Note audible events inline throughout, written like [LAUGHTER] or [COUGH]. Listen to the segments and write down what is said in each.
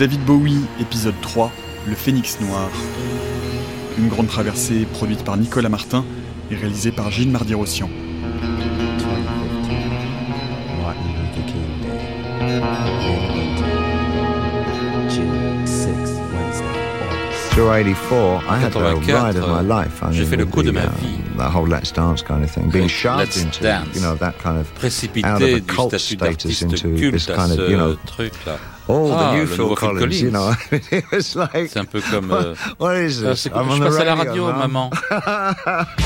David Bowie, épisode 3, Le Phénix Noir. Une grande traversée produite par Nicolas Martin et réalisée par Gilles Mardi-Rossian. Through 84, I had the ride of my 84, life. I j'ai fait le coup de ma uh, vie. The whole Let's Dance kind of thing. Being shoved into, you know, that kind of précipité out of a du cult statut status d'artiste into culte this à kind ce of, you know, truc-là. Oh, Ah, the new Phil Phil Collins, you know. Collins. [LAUGHS] it was like, C'est un peu comme... euh, [LAUGHS] what is ah, this? c'est comme on je the passe à la radio, maman? [LAUGHS]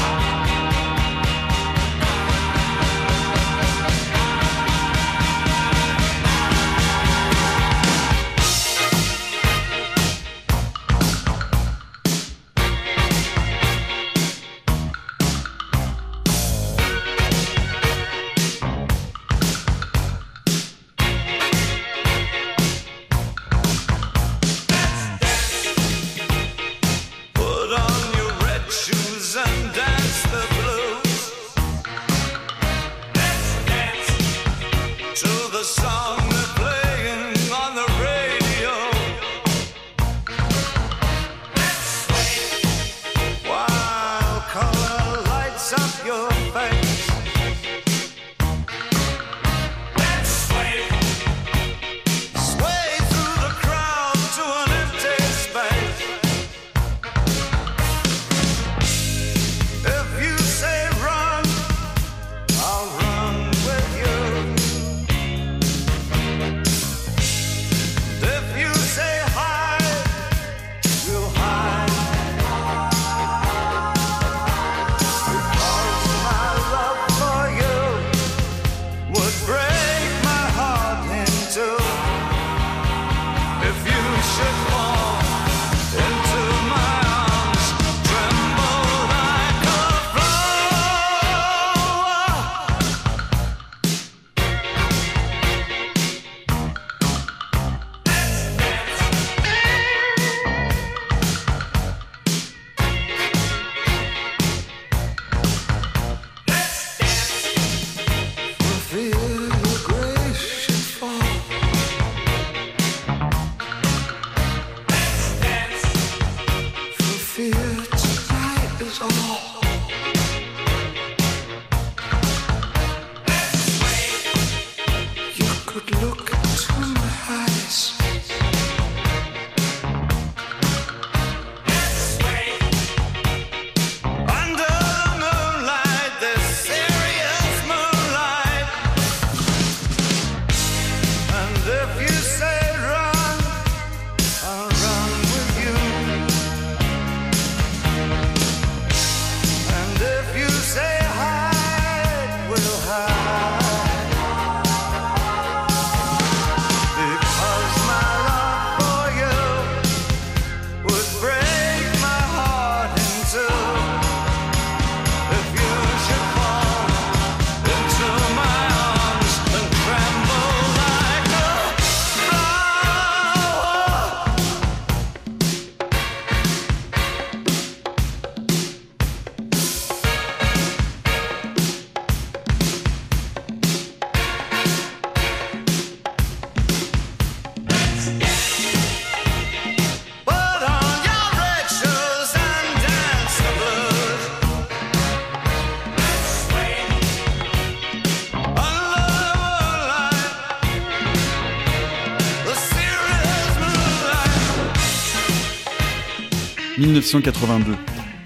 1982.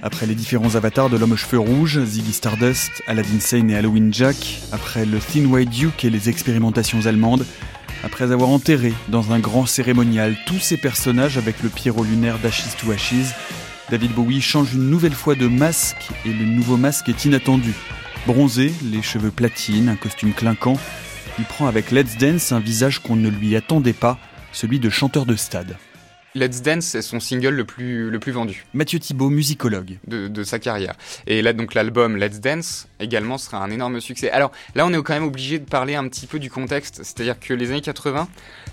Après les différents avatars de l'homme aux cheveux rouges, Ziggy Stardust, Aladdin Sane et Halloween Jack, après le Thin White Duke et les expérimentations allemandes, après avoir enterré dans un grand cérémonial tous ces personnages avec le Pierrot lunaire d'Ashes to Ashes, David Bowie change une nouvelle fois de masque et le nouveau masque est inattendu. Bronzé, les cheveux platines, un costume clinquant, il prend avec Let's Dance un visage qu'on ne lui attendait pas, celui de chanteur de stade. Let's Dance est son single le plus, le plus vendu Mathieu Thibault, musicologue. de, de sa carrière. Et là, donc, l'album Let's Dance également sera un énorme succès. Alors, là, on est quand même obligé de parler un petit peu du contexte. C'est-à-dire que les années 80,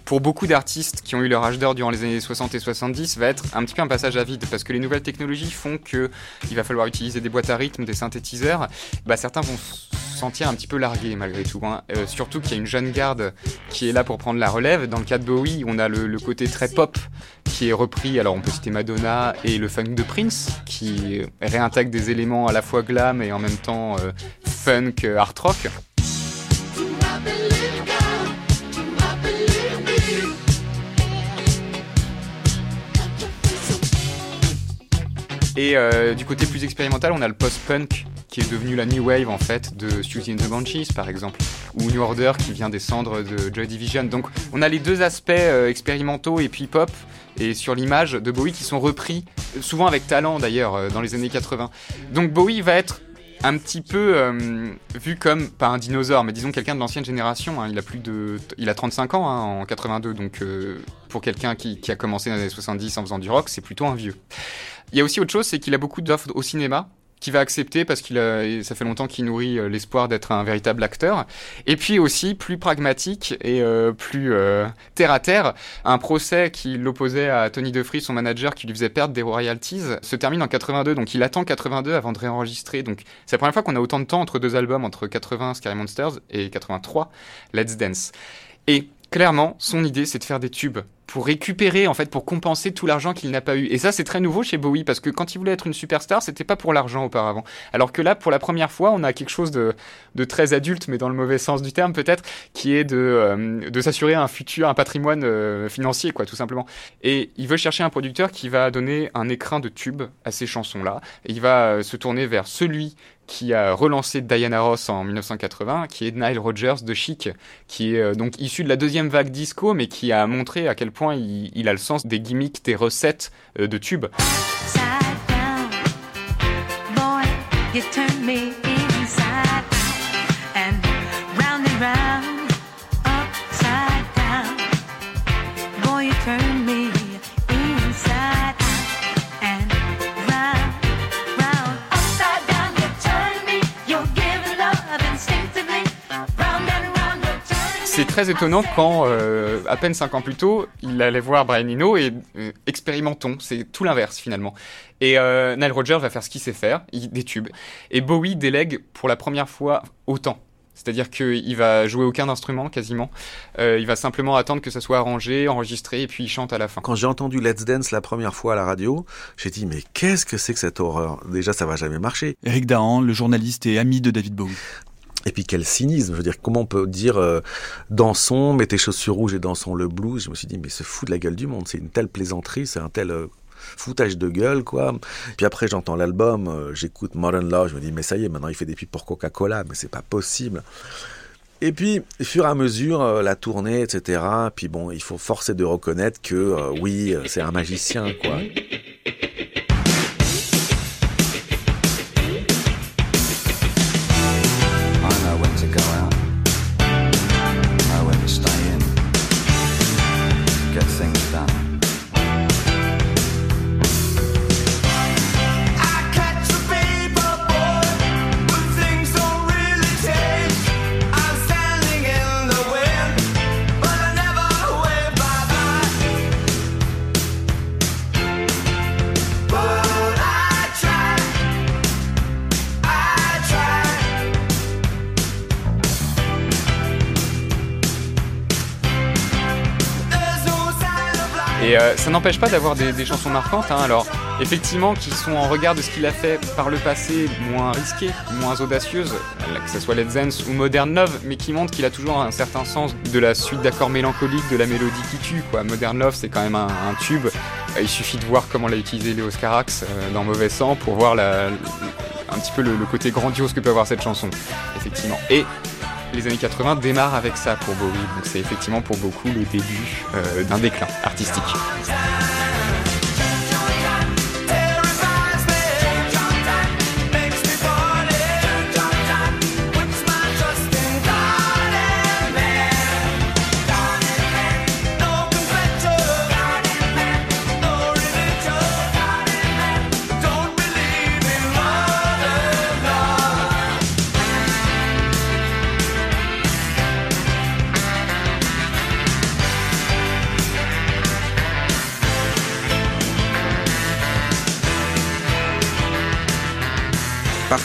pour beaucoup d'artistes qui ont eu leur âge d'or durant les années 60 et 70, va être un petit peu un passage à vide parce que les nouvelles technologies font que il va falloir utiliser des boîtes à rythme, des synthétiseurs. Bah, certains vont se sentir un petit peu largué malgré tout. hein. Euh, surtout qu'il y a une jeune garde qui est là pour prendre la relève. Dans le cas de Bowie, on a le, côté très pop qui est repris. Alors on peut citer Madonna et le funk de Prince qui réintègre des éléments à la fois glam et en même temps euh, funk, euh, art rock. Et euh, du côté plus expérimental, on a le post-punk qui est devenu la new wave en fait de Susie and the Banshees par exemple, ou New Order qui vient des cendres de Joy Division. Donc on a les deux aspects euh, expérimentaux et puis pop et sur l'image de Bowie qui sont repris, souvent avec talent d'ailleurs, euh, dans les années 80. Donc Bowie va être un petit peu vu comme pas un dinosaure, mais disons quelqu'un de l'ancienne génération. hein. Il a plus de, il a 35 ans hein, en 82, donc pour quelqu'un qui a commencé dans les années 70 en faisant du rock, c'est plutôt un vieux. Il y a aussi autre chose, c'est qu'il a beaucoup d'offres au cinéma qu'il va accepter parce qu'il a, ça fait longtemps qu'il nourrit euh, l'espoir d'être un véritable acteur. Et puis aussi plus pragmatique et euh, plus euh, terre à terre, un procès qui l'opposait à Tony DeFree, son manager, qui lui faisait perdre des royalties, se termine en 82. Donc il attend 82 avant de réenregistrer. Donc c'est la première fois qu'on a autant de temps entre deux albums, entre 80 Scary Monsters et 83 Let's Dance. Et clairement, son idée, c'est de faire des tubes pour récupérer, en fait, pour compenser tout l'argent qu'il n'a pas eu. Et ça, c'est très nouveau chez Bowie, parce que quand il voulait être une superstar, c'était pas pour l'argent auparavant. Alors que là, pour la première fois, on a quelque chose de, de très adulte, mais dans le mauvais sens du terme, peut-être, qui est de, euh, de s'assurer un futur, un patrimoine euh, financier, quoi, tout simplement. Et il veut chercher un producteur qui va donner un écrin de tubes à ces chansons-là. Et il va euh, se tourner vers celui qui a relancé Diana Ross en 1980, qui est Nile Rodgers de Chic, qui est donc issu de la deuxième vague disco, mais qui a montré à quel point il, a le sens des gimmicks, des recettes de tubes. Upside down, boy, you très étonnant quand, euh, à peine 5 ans plus tôt, il allait voir Brian Eno et euh, expérimentons, c'est tout l'inverse finalement. Et euh, Nile Rodgers va faire ce qu'il sait faire, il, des tubes. Et Bowie délègue pour la première fois autant. C'est-à-dire qu'il va jouer aucun instrument quasiment. Euh, il va simplement attendre que ça soit arrangé, enregistré, et puis il chante à la fin. Quand j'ai entendu Let's Dance la première fois à la radio, j'ai dit mais qu'est-ce que c'est que cette horreur? Déjà ça va jamais marcher. Eric Dahan, le journaliste et ami de David Bowie. Et puis quel cynisme, je veux dire comment on peut dire euh, dansons, mets tes chaussures rouges et dansons le blues. Je me suis dit mais c'est fou de la gueule du monde, c'est une telle plaisanterie, c'est un tel euh, foutage de gueule quoi. Puis après j'entends l'album, euh, j'écoute Modern Love, je me dis mais ça y est, maintenant il fait des pubs pour Coca-Cola, mais c'est pas possible. Et puis, fur et à mesure, euh, la tournée, etc. Puis bon, il faut forcer de reconnaître que oui, c'est un magicien, quoi. Ça n'empêche pas d'avoir des, chansons marquantes. hein. Alors, effectivement, qui sont en regard de ce qu'il a fait par le passé, moins risquées, moins audacieuses, que ce soit Let's Dance ou Modern Love, mais qui montrent qu'il a toujours un certain sens de la suite d'accords mélancoliques, de la mélodie qui tue. Modern Love, c'est quand même un, tube. Il suffit de voir comment l'a utilisé Léo Scarax euh, dans Mauvais Sang pour voir un petit peu le, le côté grandiose que peut avoir cette chanson, effectivement. Et les années 80 démarrent avec ça pour Bowie, donc c'est effectivement pour beaucoup le début euh, d'un déclin artistique.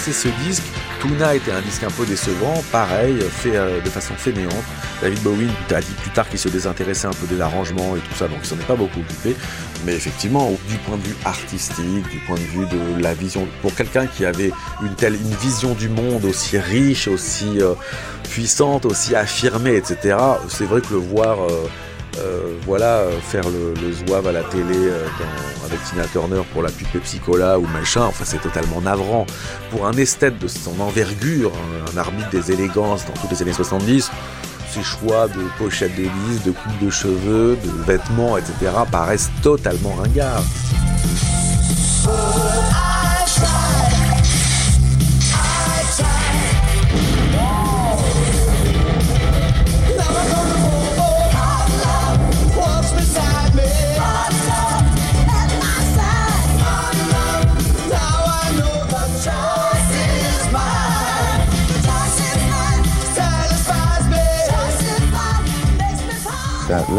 Par ces ce disque, Tonight est un disque un peu décevant, pareil, fait euh, de façon fainéante. David Bowie a dit plus tard qu'il se désintéressait un peu des arrangements et tout ça, donc il s'en est pas beaucoup occupé. Mais effectivement, du point de vue artistique, du point de vue de la vision, pour quelqu'un qui avait une telle une vision du monde aussi riche, aussi euh, puissante, aussi affirmée, etc. C'est vrai que le voir, euh, euh, voilà, euh, faire le, zouave à la télé euh, avec Tina Turner pour la pub Pepsi Cola ou machin, enfin c'est totalement navrant. Pour un esthète de son envergure, un, arbitre des élégances dans toutes les années 70, ses choix de pochettes de de coupes de cheveux, de vêtements, etc. paraissent totalement ringards.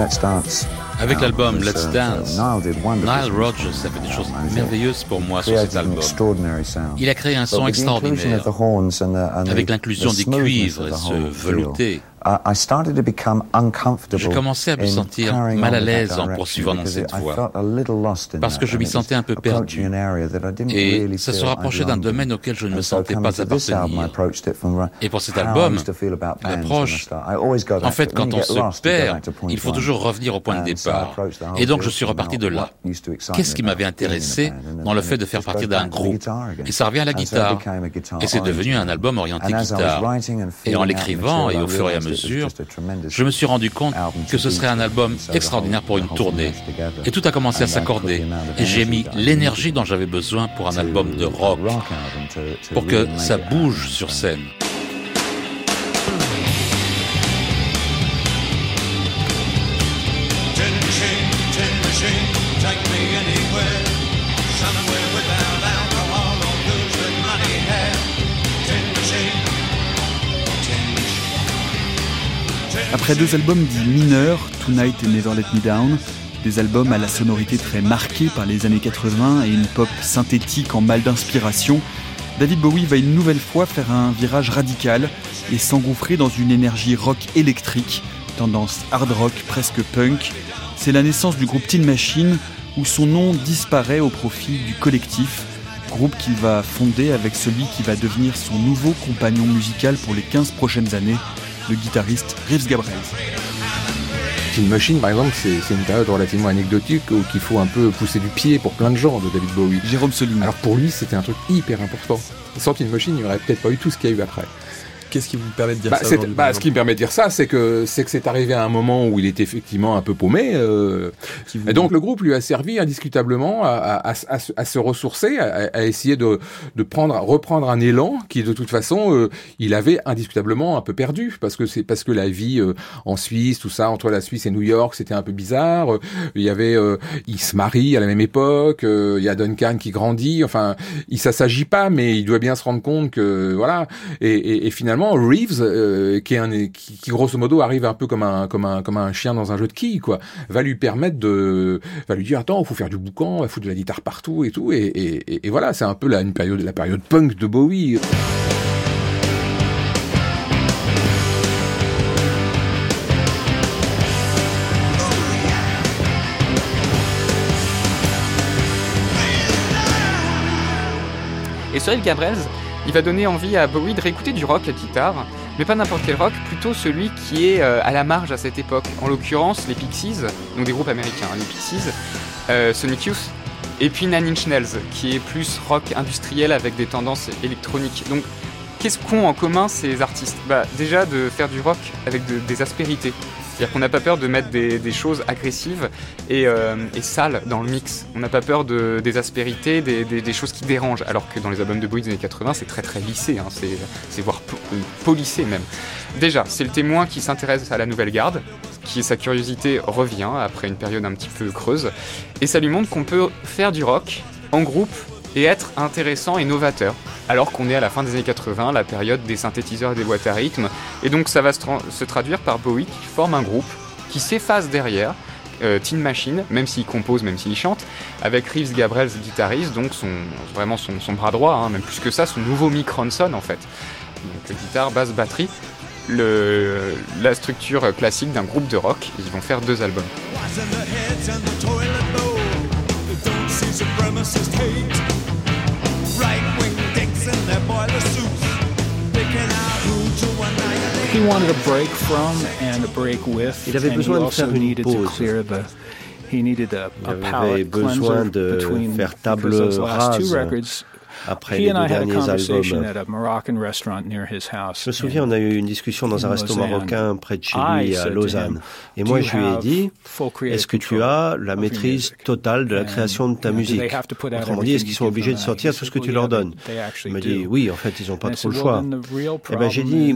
Let's Dance. Avec l'album Let's uh, Dance, Nile. Rogers a fait des choses And he merveilleuses pour moi sur cet album. Il a créé un son extraordinaire. Avec l'inclusion des cuivres et ce velouté. I I started to become uncomfortable Je commençais à me sentir mal à l'aise en poursuivant dans cette voie. Parce que je m'y sentais un peu perdu. Et ça se rapprochait d'un domaine in. auquel je ne me sentais pas appartenir. Et pour cet album, l'approche, En fait, quand on se perd, il faut toujours revenir au point de départ. Et donc je suis reparti de là. Qu'est-ce qui m'avait intéressé dans le fait it de faire partie d'un groupe? Et ça revient à la guitare. Et c'est devenu un album orienté guitare. Et en l'écrivant et au fur et à was mesure, je me suis rendu compte que ce serait un album extraordinaire pour une tournée. Et tout a commencé à s'accorder. Et j'ai mis l'énergie dont j'avais besoin pour un album de rock, pour que ça bouge sur scène. Après deux albums dits mineurs, Tonight et Never Let Me Down, des albums à la sonorité très marquée par les années 80 et une pop synthétique en mal d'inspiration, David Bowie va une nouvelle fois faire un virage radical et s'engouffrer dans une énergie rock électrique, tendance hard rock presque punk. C'est la naissance du groupe Tin Machine où son nom disparaît au profit du collectif, groupe qu'il va fonder avec celui qui va devenir son nouveau compagnon musical pour les 15 prochaines années, le guitariste Reeves Gabrels. Tin Machine, par exemple, c'est une période relativement anecdotique où qu'il faut un peu pousser du pied pour plein de gens de David Bowie. Jérôme Soligny. Alors pour lui, c'était un truc hyper important. Sans Tin Machine, il n'y aurait peut-être pas eu tout ce qu'il y a eu après. Qu'est-ce qui vous permet de dire Bah, ça bah, ce qui me permet de dire ça, c'est que c'est que c'est arrivé à un moment où il était effectivement un peu paumé. euh, vous- et donc le groupe lui a servi indiscutablement à, à, à, à se- à se ressourcer, à, à essayer de, de prendre, reprendre un élan qui de toute façon euh, il avait indiscutablement un peu perdu parce que c'est parce que la vie euh, en Suisse, tout ça entre la Suisse et New York, c'était un peu bizarre. Euh, Il y avait, euh, il se marie à la même époque. euh, il y a Duncan qui grandit. Enfin, il ça s'agit pas, mais il doit bien se rendre compte que voilà. Et, et, et finalement, Reeves, euh, qui est un, grosso modo arrive un peu comme un chien dans un jeu de quilles, quoi, va lui permettre de, va lui dire attends, faut faire du boucan, va foutre de la guitare partout et tout. Et, et, voilà, c'est un peu la une période la période punk de Bowie. Et Cyril Gabrels, il va donner envie à Bowie de réécouter du rock à guitare, mais pas n'importe quel rock, plutôt celui qui est euh, à la marge à cette époque. En l'occurrence, les Pixies, donc des groupes américains, hein, les Pixies, euh, Sonic Youth, et puis Nine Inch qui est plus rock industriel avec des tendances électroniques. Donc, qu'est-ce qu'ont en commun ces artistes? Bah, déjà de faire du rock avec de- des aspérités. C'est-à-dire qu'on n'a pas peur de mettre des, choses agressives et, euh, et sales dans le mix. On n'a pas peur de, des aspérités, des, choses qui dérangent. Alors que dans les albums de Bowie des années 80, c'est très très lissé, hein, c'est, voire euh, polissé même. Déjà, c'est le témoin qui s'intéresse à la nouvelle garde, qui sa curiosité revient après une période un petit peu creuse, et ça lui montre qu'on peut faire du rock en groupe et être intéressant et novateur. Alors qu'on est à la fin des années 80, la période des synthétiseurs et des boîtes à rythme, et donc ça va se, tra- se traduire par Bowie qui forme un groupe, qui s'efface derrière, euh, Tin Machine, même s'il compose, même s'il chante, avec Reeves Gabrels guitariste, donc son, vraiment son, bras droit, hein, même plus que ça, son nouveau Mick Ronson en fait. Donc guitare, basse, batterie. La structure classique d'un groupe de rock. Ils vont faire deux albums. He wanted a break from and a break with. Il avait and besoin he de also faire une needed to pause. clear the. He needed a, Il a avait palate besoin cleanser de between faire table because those last two rase records. Après He les deux derniers albums. Je me souviens, on a eu une discussion dans un resto marocain près de chez lui à Lausanne. Et "Do moi, je lui ai dit, est-ce que tu as la maîtrise totale de la création de ta musique Autrement dit, est-ce qu'ils sont obligés de sortir tout ce que "Well, tu leur donnes? Il m'a dit, do." oui, en fait, ils n'ont pas trop le "Well, choix. Eh ben, j'ai dit,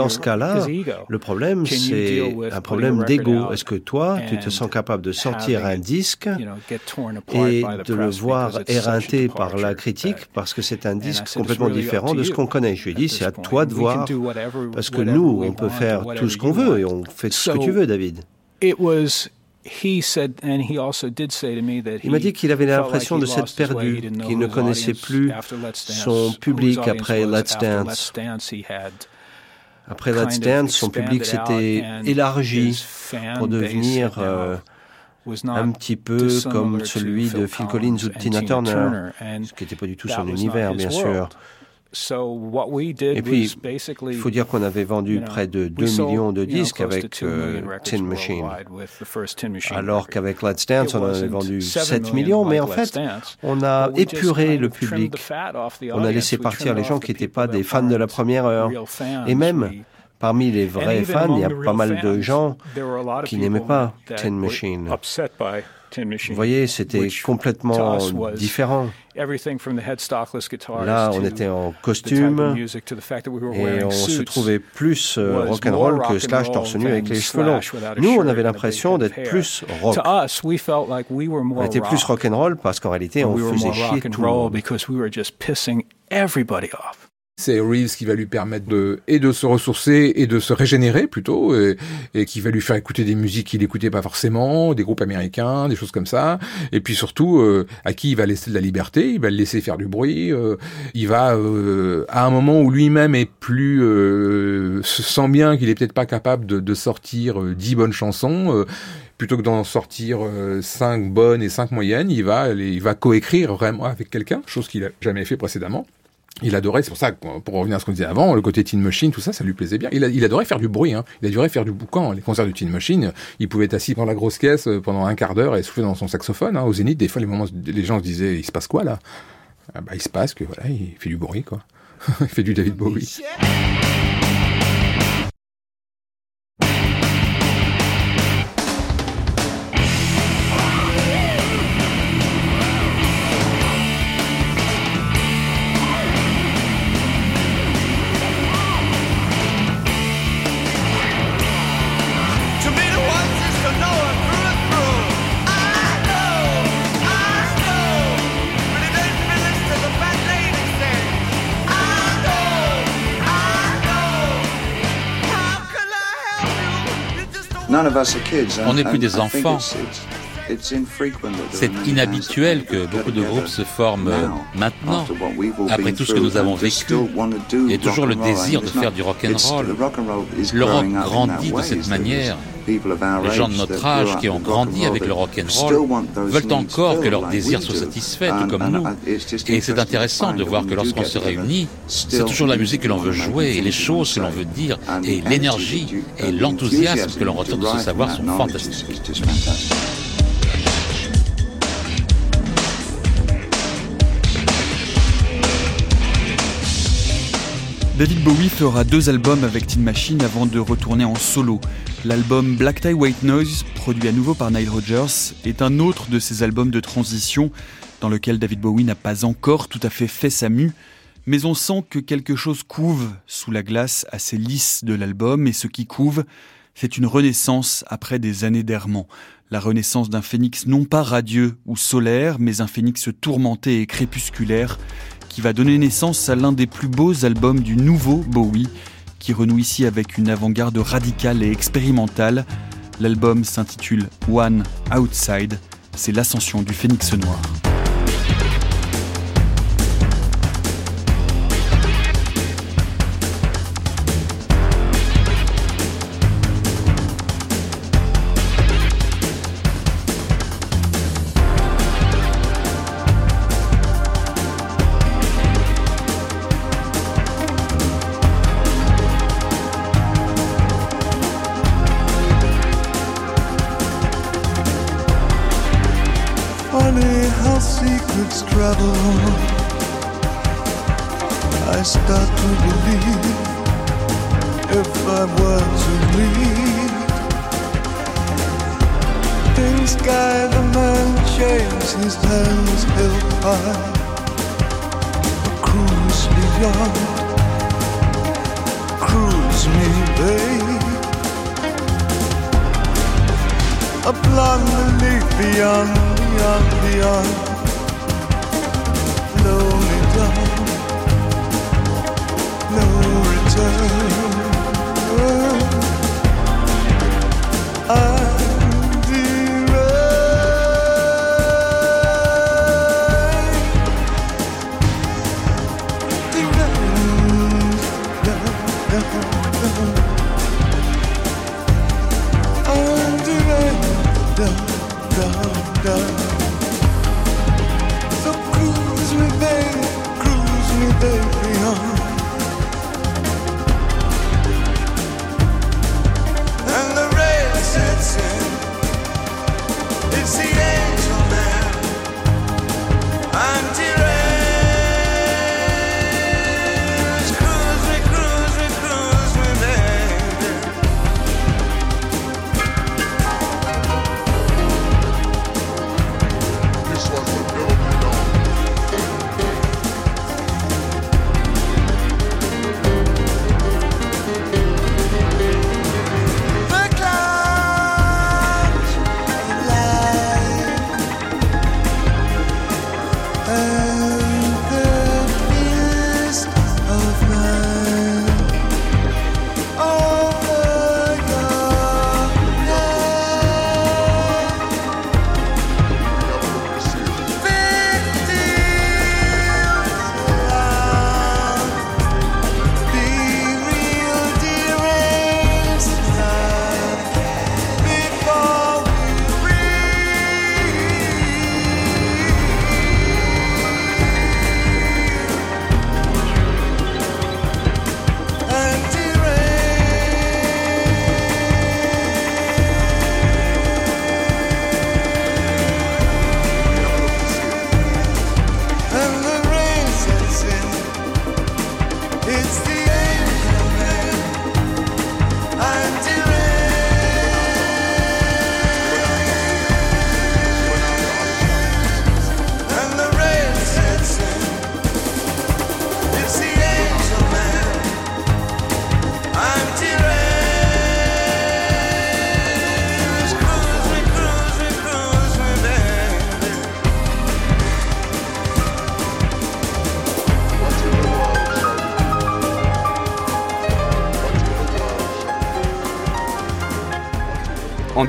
dans ce cas-là, le problème, c'est un problème d'ego. Est-ce que toi, tu te sens capable de sortir un disque et de le voir éreinté par la critique? Parce que c'est un disque complètement "It's really up différent de ce qu'on connaît. Je lui ai dit, c'est à toi de voir parce que nous, on peut faire tout ce qu'on veut et on fait tout ce que tu veux, David. Il m'a dit qu'il avait l'impression de s'être perdu, qu'il ne connaissait plus son public après Let's Dance, he had Après Let's Dance, son public s'était élargi pour devenir euh, un petit peu comme celui de Phil Collins ou de Tina Turner, ce qui n'était pas du tout son univers, bien sûr. So what we did Et puis, il faut dire qu'on avait vendu près de we 2 sold, millions de disques avec 2 million euh, Tin Machine, alors qu'avec Let's Dance, on en avait vendu 7 7 million millions, mais en fait, on a épuré le public. On a laissé partir les gens qui n'étaient pas des fans de la première heure. Et même, parmi les vrais fans, il y a pas mal de gens qui n'aimaient pas Tin Machine. Vous voyez, c'était complètement différent. everything from the headstockless guitars Là, on était en costume et on se trouvait plus euh, rock'n'roll que Slash torse nu avec les cheveux longs. Nous, on avait l'impression d'être plus rock. On était plus rock. rock'n'roll parce qu'en réalité, on faisait chier tout le monde. C'est Reeves qui va lui permettre de et de se ressourcer et de se régénérer plutôt et, et qui va lui faire écouter des musiques qu'il n'écoutait pas forcément, des groupes américains, des choses comme ça. Et puis surtout euh, à qui il va laisser de la liberté, il va le laisser faire du bruit. euh, il va euh, à un moment où lui-même est plus euh, se sent bien qu'il est peut-être pas capable de, de sortir euh, dix bonnes chansons. euh, plutôt que d'en sortir cinq bonnes et cinq moyennes, il va, il va coécrire vraiment avec quelqu'un, chose qu'il a jamais fait précédemment. Il adorait, c'est pour ça, pour revenir à ce qu'on disait avant, le côté Tin Machine, tout ça, ça lui plaisait bien. Il adorait faire du bruit, hein. il adorait faire du boucan. Les concerts de Tin Machine, il pouvait être assis dans la grosse caisse euh, pendant un quart d'heure et souffler dans son saxophone. Hein. Au Zénith, des fois, les moments, les gens se disaient, il se passe quoi là? Ah bah, Il se passe que voilà, il fait du bruit, quoi. [LAUGHS] il fait du David Bowie. On n'est plus des enfants. C'est inhabituel que beaucoup de groupes se forment maintenant, après tout ce que nous avons vécu. Il y a toujours le désir de faire du rock and roll. Le rock grandit de cette manière. Les gens de notre âge qui ont grandi and avec le rock and roll veulent encore que leurs désirs soient satisfaits, tout comme nous. Et c'est intéressant de voir que lorsqu'on se réunit, c'est toujours la musique que l'on veut jouer et les choses que l'on veut dire et l'énergie et l'enthousiasme que l'on retire de ce savoir sont fantastiques. David Bowie fera deux albums avec Tin Machine avant de retourner en solo. L'album Black Tie White Noise, produit à nouveau par Nile Rodgers, est un autre de ces albums de transition dans lequel David Bowie n'a pas encore tout à fait fait sa mue, mais on sent que quelque chose couve sous la glace assez lisse de l'album, et ce qui couve, c'est une renaissance après des années d'errement. La renaissance d'un phénix non pas radieux ou solaire, mais un phénix tourmenté et crépusculaire, qui va donner naissance à l'un des plus beaux albums du nouveau Bowie, qui renoue ici avec une avant-garde radicale et expérimentale, L'album s'intitule One Outside, c'est l'ascension du phénix noir. I start to believe if I were to leave. In sky, the man shaves his hands held high. A cruise beyond. Cruise me, babe. A blonde beyond, beyond, beyond. love.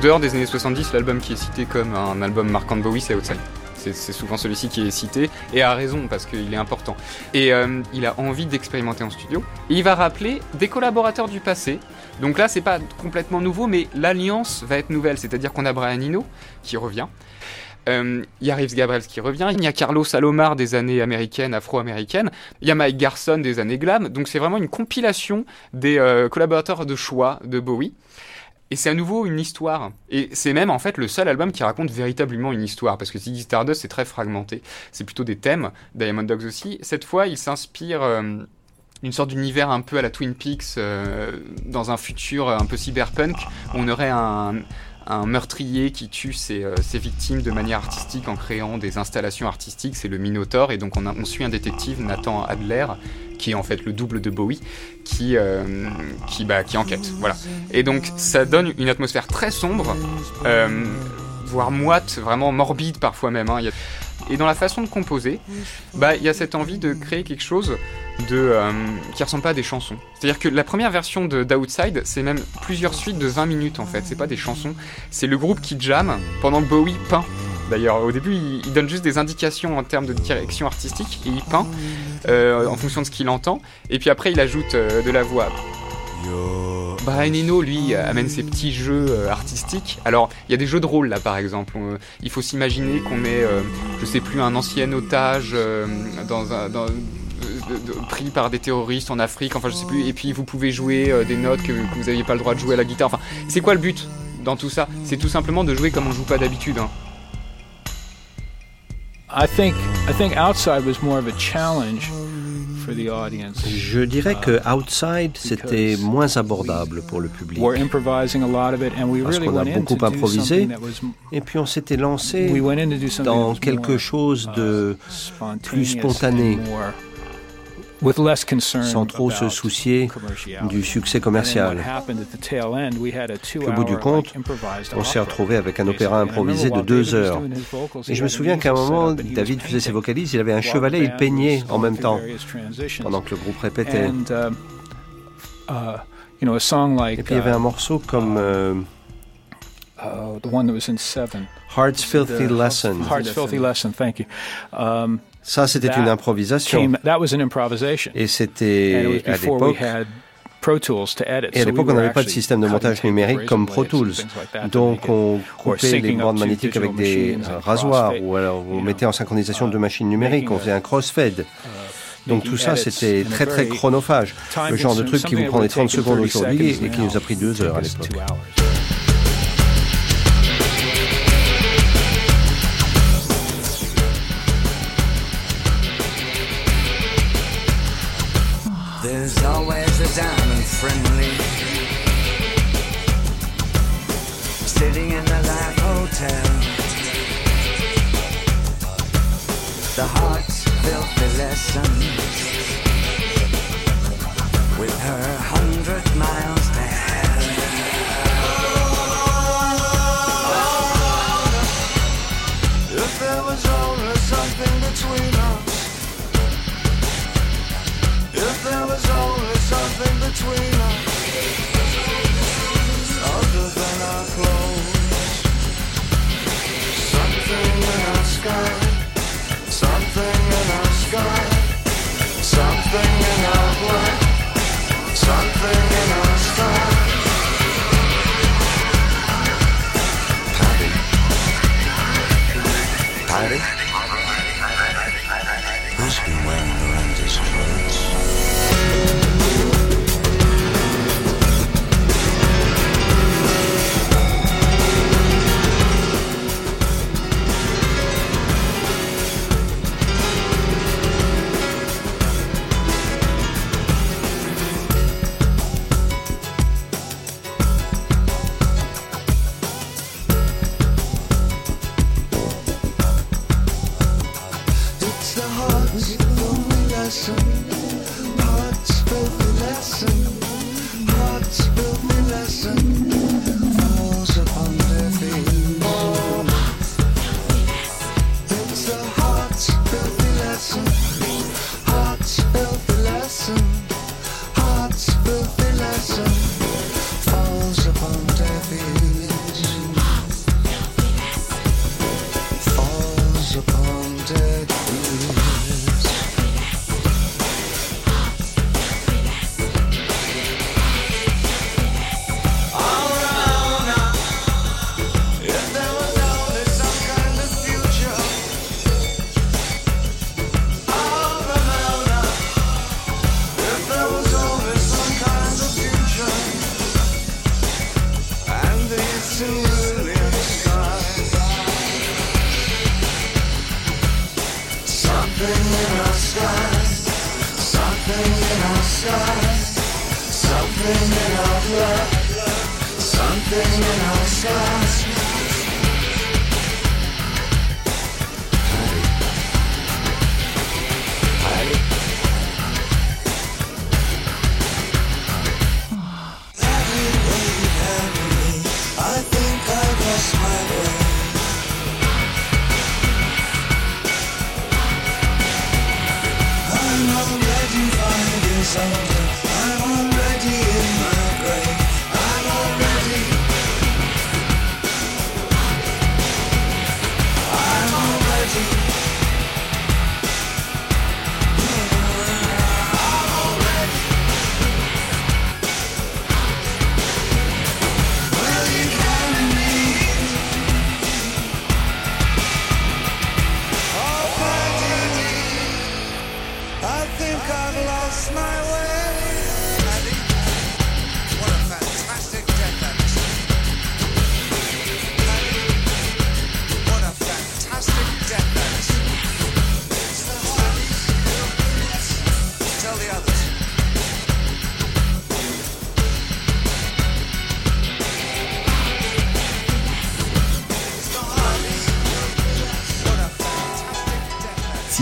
Dehors des années 70, l'album qui est cité comme un album marquant de Bowie, c'est Outside. C'est souvent celui-ci qui est cité, et à raison, parce qu'il est important. Et euh, il a envie d'expérimenter en studio. Il va rappeler des collaborateurs du passé. Donc là, c'est pas complètement nouveau, mais l'alliance va être nouvelle. C'est-à-dire qu'on a Brian Eno, qui revient. Euh, Il y a Reeves Gabriels qui revient, il y a Carlos Salomar des années américaines, afro-américaines, il y a Mike Garson des années glam, donc c'est vraiment une compilation des euh, collaborateurs de choix de Bowie. Et c'est à nouveau une histoire. Et c'est même en fait le seul album qui raconte véritablement une histoire, parce que Ziggy Stardust c'est très fragmenté. C'est plutôt des thèmes, Diamond Dogs aussi. Cette fois, il s'inspire euh, d'une sorte d'univers un peu à la Twin Peaks, euh, dans un futur un peu cyberpunk, on aurait un, un meurtrier qui tue ses, euh, ses victimes de manière artistique en créant des installations artistiques, c'est le Minotaur, et donc on, suit un détective, Nathan Adler, qui est en fait le double de Bowie, qui, euh, qui, bah, qui enquête. Voilà. Et donc ça donne une atmosphère très sombre. euh, voire moite, vraiment morbide parfois même. hein. Et dans la façon de composer, bah, il y a cette envie de créer quelque chose de, euh, qui ressemble pas à des chansons. C'est-à-dire que la première version de d'Outside, c'est même plusieurs suites de 20 minutes en fait, c'est pas des chansons, c'est le groupe qui jam pendant que Bowie peint. D'ailleurs, au début, il, il donne juste des indications en termes de direction artistique et il peint euh, en fonction de ce qu'il entend. Et puis après, il ajoute euh, de la voix. Brian Eno, lui, euh, amène ses petits jeux euh, artistiques. Alors, il y a des jeux de rôle là, par exemple. On- il faut s'imaginer qu'on est, euh, je sais plus, un ancien otage euh, dans un. dans- de- de- pris par des terroristes en Afrique, enfin je sais plus, et puis vous pouvez jouer euh, des notes que, que vous n'aviez pas le droit de jouer à la guitare. Enfin, c'est quoi le but dans tout ça? C'est tout simplement de jouer comme on joue pas d'habitude. hein. I think I think outside was more of a challenge. Je dirais que Outside, c'était moins abordable pour le public. We're improvising a lot of it, and we Parce qu'on a beaucoup improvisé. Et puis on s'était lancé dans quelque more, chose de uh, spontaneous plus spontané, sans trop se soucier du succès commercial. au bout du compte, on s'est retrouvé avec un opéra improvisé de deux heures. Et je me souviens qu'à un moment, David faisait ses vocalises, il avait un chevalet, il peignait en même temps, pendant que le groupe répétait. Um, uh, like Et puis il y avait uh, un morceau comme euh, uh, the one that was in Seven. Heart's Filthy Lesson. Heart's Filthy Lesson, thank you. Ça, c'était une improvisation. Et c'était à l'époque. Et à l'époque, on n'avait pas de système de montage numérique comme Pro Tools. Donc, on coupait les bandes magnétiques avec des rasoirs, ou alors on mettait en synchronisation uh, machines numériques, on faisait un crossfade. Donc tout ça, c'était très très chronophage. Le genre de truc qui vous would 30 take you secondes 30 aujourd'hui et qui nous a pris deux heures à l'époque. Friendly sitting in the Life Hotel. The heart's filthy lesson with her hundred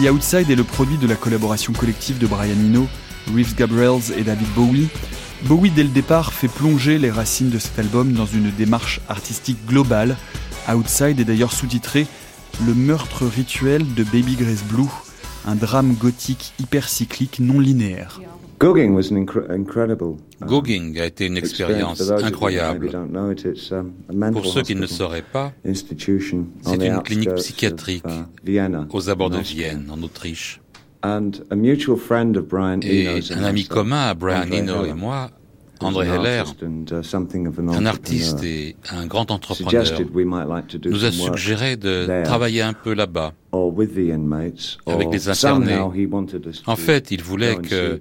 Si Outside est le produit de la collaboration collective de Brian Eno, Reeves Gabrels et David Bowie, Bowie dès le départ fait plonger les racines de cet album dans une démarche artistique globale. Outside est d'ailleurs sous-titré Le meurtre rituel de Baby Grace Blue, un drame gothique hypercyclique non linéaire. Gogging was an incre- incredible. um, Gogging a été une expérience incroyable. um, Pour ceux qui ne le sauraient pas, c'est une clinique psychiatrique uh, aux abords de. Vienne, en Autriche. Et un ami commun à Brian Eno et moi, André an Heller, uh, un artiste et un grand entrepreneur, nous a suggéré de travailler un peu là-bas. avec les internés. En fait, il voulait que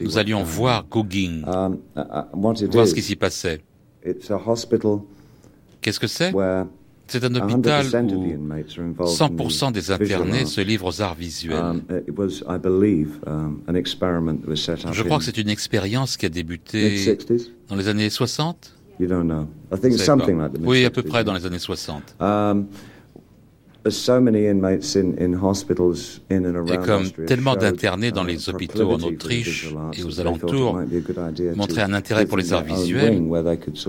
nous allions voir Gogging, Um, uh, uh, voir ce qui s'y passait. Qu'est-ce que c'est? C'est un hôpital 100% of the où inmates are involved 100% in des internés se livrent aux arts visuels. Um, um, Je crois que c'est une expérience qui a débuté mid-60s. dans les années 60 You don't know. I think Vous it's savez something pas. like the Oui, à peu mid-60s. près dans les années 60. Et comme tellement d'internés dans les hôpitaux en Autriche et aux alentours montraient un intérêt pour les arts visuels,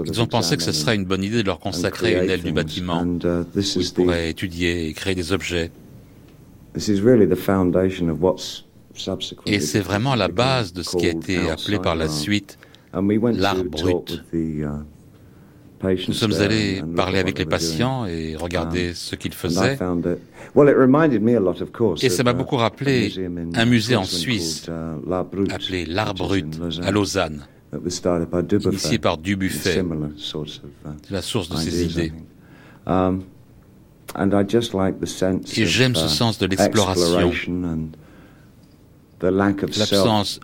ils ont pensé que ce serait une bonne idée de leur and consacrer une aile du bâtiment où ils the- pourraient étudier et créer des objets. This is really the foundation of what's subsequently Et c'est vraiment la base de ce qui a été appelé par la suite l'art brut. with the, uh, patients Nous sommes allés look parler avec les patients et regarder Um, ce qu'ils faisaient. Et ça m'a uh, beaucoup rappelé un musée en Suisse uh, appelé l'art brut à Lausanne. initié par Dubuffet. uh, C'est la source de ces idées. Um, Et j'aime ce sens de l'exploration, l'absence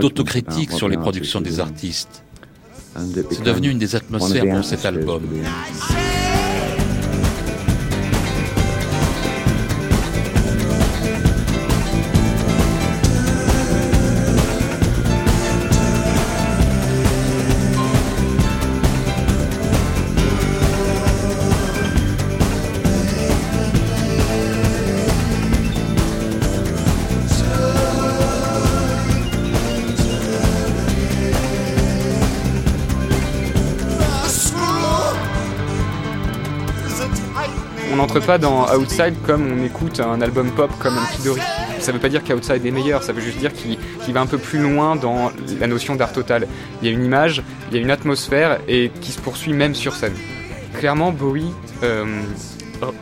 d'autocritique sur les productions des artistes. C'est devenu une des atmosphères pour cet album. On n'entre pas dans Outside comme on écoute un album pop comme Dory. Ça veut pas dire qu'Outside est meilleur, ça veut juste dire qu'il qu'il va un peu plus loin dans la notion d'art total. Il y a une image, il y a une atmosphère et qui se poursuit même sur scène. Clairement, Bowie euh,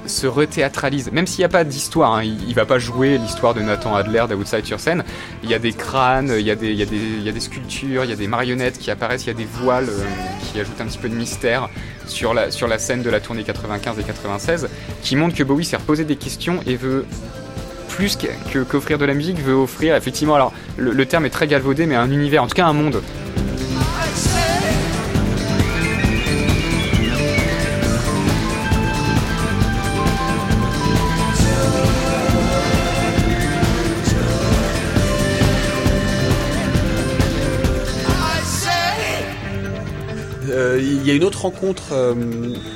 se rethéâtralise, même s'il n'y a pas d'histoire, hein, il, il va pas jouer l'histoire de Nathan Adler d'Outside sur scène. Il y a des crânes, il y a des, sculptures, il y a des marionnettes qui apparaissent, il y a des voiles euh, qui ajoutent un petit peu de mystère sur la, scène de la tournée 95 et 96, qui montre que Bowie s'est reposé des questions et veut plus qu'offrir de la musique, veut offrir effectivement, alors le terme est très galvaudé, mais un univers, en tout cas un monde. Il y a une autre rencontre euh,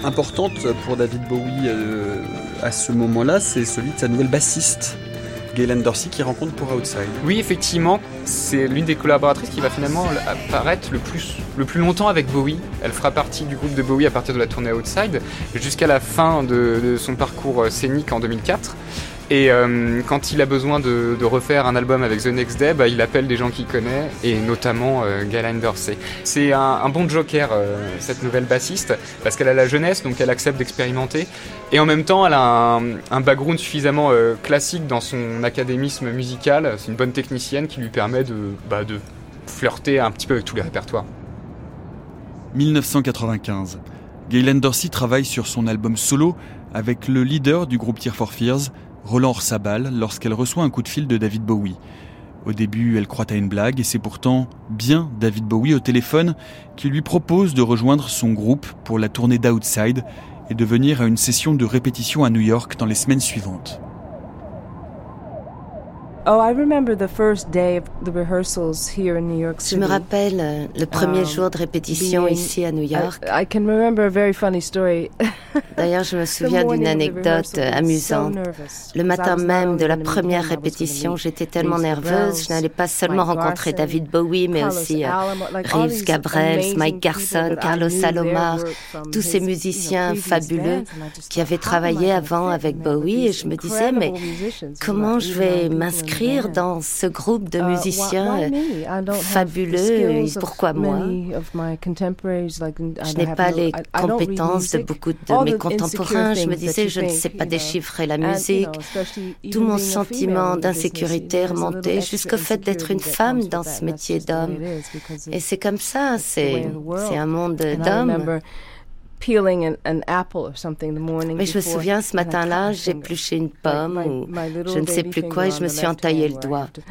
importante pour David Bowie euh, à ce moment-là, c'est celui de sa nouvelle bassiste, Gaylen Dorsey, qui rencontre pour Outside. Oui, effectivement, c'est l'une des collaboratrices qui va finalement apparaître le plus, le plus longtemps avec Bowie. Elle fera partie du groupe de Bowie à partir de la tournée Outside jusqu'à la fin de, de son parcours euh, scénique en 2004. Et euh, quand il a besoin de, refaire un album avec The Next Day, bah, il appelle des gens qu'il connaît, et notamment euh, Galen Dorsey. C'est un, bon joker, euh, cette nouvelle bassiste, parce qu'elle a la jeunesse, donc elle accepte d'expérimenter. Et en même temps, elle a un, un background suffisamment euh, classique dans son académisme musical. C'est une bonne technicienne qui lui permet de, bah, flirter un petit peu avec tous les répertoires. 1995. Gaylen Dorsey travaille sur son album solo avec le leader du groupe Tear for Fears, Roland Orsabal, lorsqu'elle reçoit un coup de fil de David Bowie. Au début, elle croit à une blague et c'est pourtant bien David Bowie au téléphone qui lui propose de rejoindre son groupe pour la tournée d'Outside et de venir à une session de répétition à New York dans les semaines suivantes. Oh, I remember the first day of the rehearsals here in New York Je City. me rappelle euh, le premier Um, jour de répétition ici à New York. I, I can remember a very funny story. [LAUGHS] D'ailleurs, je me souviens d'une anecdote amusante. Le matin même de la première répétition, j'étais tellement nerveuse, je n'allais pas seulement rencontrer David Bowie, mais aussi euh, Reeves Gabrels, Mike Garson, Carlos Salomar, tous ces musiciens fabuleux qui avaient travaillé avant avec Bowie? Et je me disais, mais comment je vais m'inscrire dans ce groupe de musiciens euh, fabuleux Pourquoi moi? Je n'ai pas les compétences de beaucoup de mes contemporains. Je me disais, je ne sais pas déchiffrer la musique. Tout mon sentiment d'insécurité remontait jusqu'au fait d'être une femme dans ce métier d'homme. Et c'est comme ça, c'est un monde d'hommes. Mais je me souviens, ce matin-là, épluché une pomme ou je ne sais plus quoi et je me suis entaillé le doigt. have to-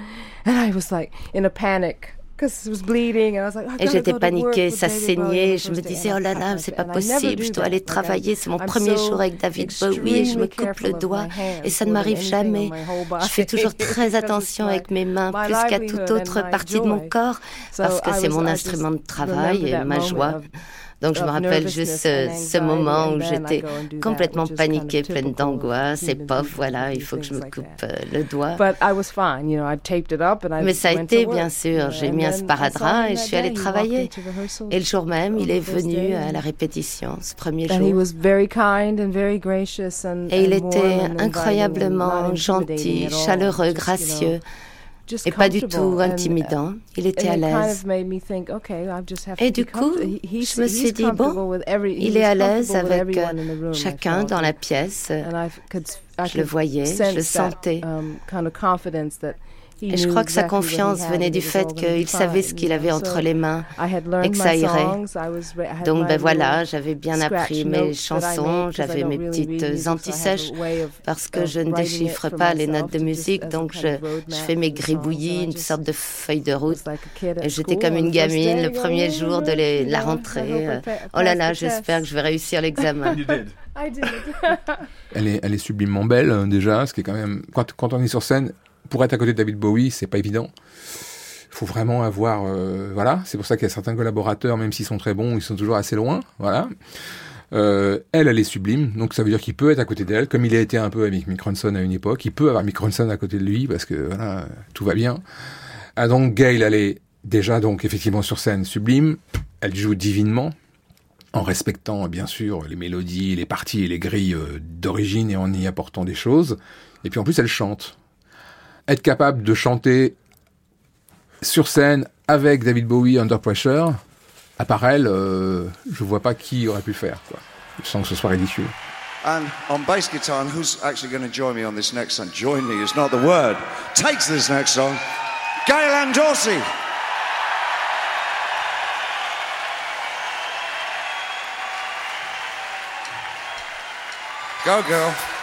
[LAUGHS] And I was like in a panic because it was bleeding and I was like, I Et j'étais paniquée, ça saignait. Je me disais, oh là là, c'est pas possible, je dois aller travailler. C'est mon premier jour avec David Bowie et je me coupe le doigt et ça ne m'arrive jamais. Je fais toujours [LAUGHS] très attention avec mes mains plus qu'à toute autre partie de mon corps parce que c'est mon instrument de travail et ma joie. Donc je me rappelle juste nervousness ce, moment où j'étais complètement paniquée, pleine d'angoisse et pof, voilà, il faut que je me coupe euh, le doigt. But I was fine, you know, I taped it up and I Mais ça a été, bien sûr. J'ai mis un sparadrap et je suis allée travailler. Et le jour même, il est venu à la répétition, ce premier jour. was very kind and very gracious and, Et il était incroyablement gentil, chaleureux, gracieux et pas du tout And- intimidant. Il était à l'aise. Et du coup, je me suis dit, bon, il est à l'aise avec I chacun dans la pièce. And I could, I Je le voyais, je le that, sentais. Et je crois que sa exactly what he confiance had venait du fait qu'il savait ce qu'il avait entre So les mains I had et learned que my ça irait. Donc my ben voilà, little j'avais bien appris mes chansons, j'avais don't mes petites antisèches parce que je ne déchiffre pas les notes de musique, donc je, fais mes gribouillis, une sorte de feuille de route. j'étais comme une the first gamine day, le premier "Oh, jour de les- la rentrée. hope I euh, Oh là là, the j'espère test." que je vais réussir l'examen. [LAUGHS] [LAUGHS] I did. Elle est, elle est sublimement belle hein, déjà, ce qui est quand même quand, quand on est sur scène pour être à côté de David Bowie, c'est pas évident. Il faut vraiment avoir euh, voilà, c'est pour ça qu'il y a certains collaborateurs, même s'ils sont très bons, ils sont toujours assez loin, voilà. Euh, elle, elle est sublime, donc ça veut dire qu'il peut être à côté d'elle, comme il a été un peu avec Mick Ronson à une époque. Il peut avoir Mick Ronson à côté de lui parce que voilà, tout va bien. Ah donc Gail, elle est déjà donc effectivement sur scène sublime. Elle joue divinement en respectant bien sûr les mélodies, les parties et les grilles euh, d'origine et en y apportant des choses. Et puis en plus, elle chante. Être capable de chanter sur scène avec David Bowie Under Pressure, à part elle, euh, je vois pas qui aurait pu faire, quoi. Sans que ce soit ridicule. And on bass guitar, and who's actually going to join me on this next song? Join me is not the word. Takes this next song, Gail Dorsey. Go, girl.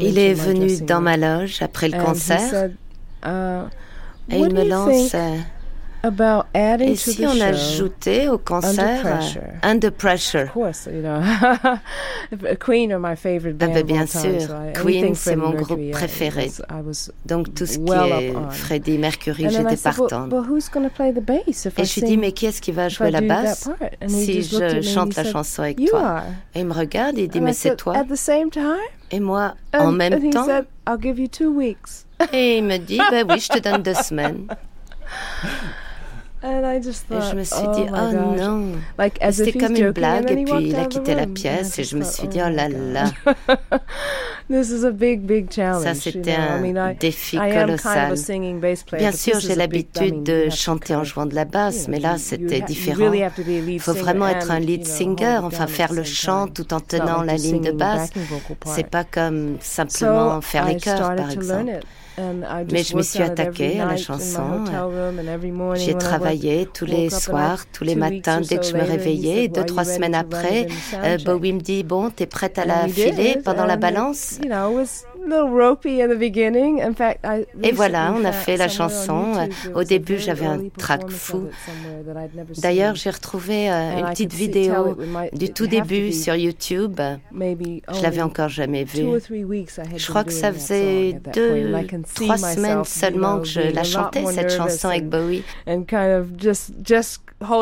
Il est venu dressing dans room. ma loge après le concert. uh, et what il do me you lance think euh, about adding Et to si the on show ajoutait au concert Under Pressure? Under Pressure Of course, you know. [LAUGHS] Queen are my favorite Ah band ben, of bien sûr, so Queen c'est mon groupe I préféré. was- I was Donc tout ce well qui est. Freddie Mercury, j'étais well, partante. but who's going to play the bass if Et je lui dis, mais qui est-ce qui va jouer la basse si je chante la said, chanson avec "You toi are." Et il me regarde et il dit, And mais c'est toi? At the same time? Et moi, And, en même he temps? said, I'll give you two weeks. Et il me dit, ben oui, je te donne deux [LAUGHS] semaines. And I just Et thought, je me suis oh dit, my oh gosh. non. Like, C'était comme une blague, et puis il a quitté la pièce, et je me suis oh dit, oh my là là. [LAUGHS] This is a big, big challenge. Ça, you c'était know. I un mean, I, défi kind of colossal. player, Bien sûr, j'ai l'habitude de chanter en jouant de la basse, mais là, c'était différent. really Il faut vraiment être un lead singer, enfin faire le chant tout en tenant la ligne de basse. C'est pas comme simplement So faire les chœurs, par exemple. Mais je me worked suis attaquée à la my chanson. J'ai travaillé tous les soirs, tous les matins, dès que je me réveillais. Et deux, "Are you trois semaines après, euh, sound check?" Bowie me dit, bon, t'es prête à la filer pendant la balance? You know, it was a little ropey in the beginning. In fact, I Et voilà, on a fait la chanson. There Au début, j'avais un performance fou. D'ailleurs, j'ai retrouvé euh, une petite vidéo du tout début sur YouTube. maybe Je l'avais encore jamais two vu. or three weeks I had Je crois que ça faisait deux, trois semaines seulement que je la chantais, cette chanson avec Bowie.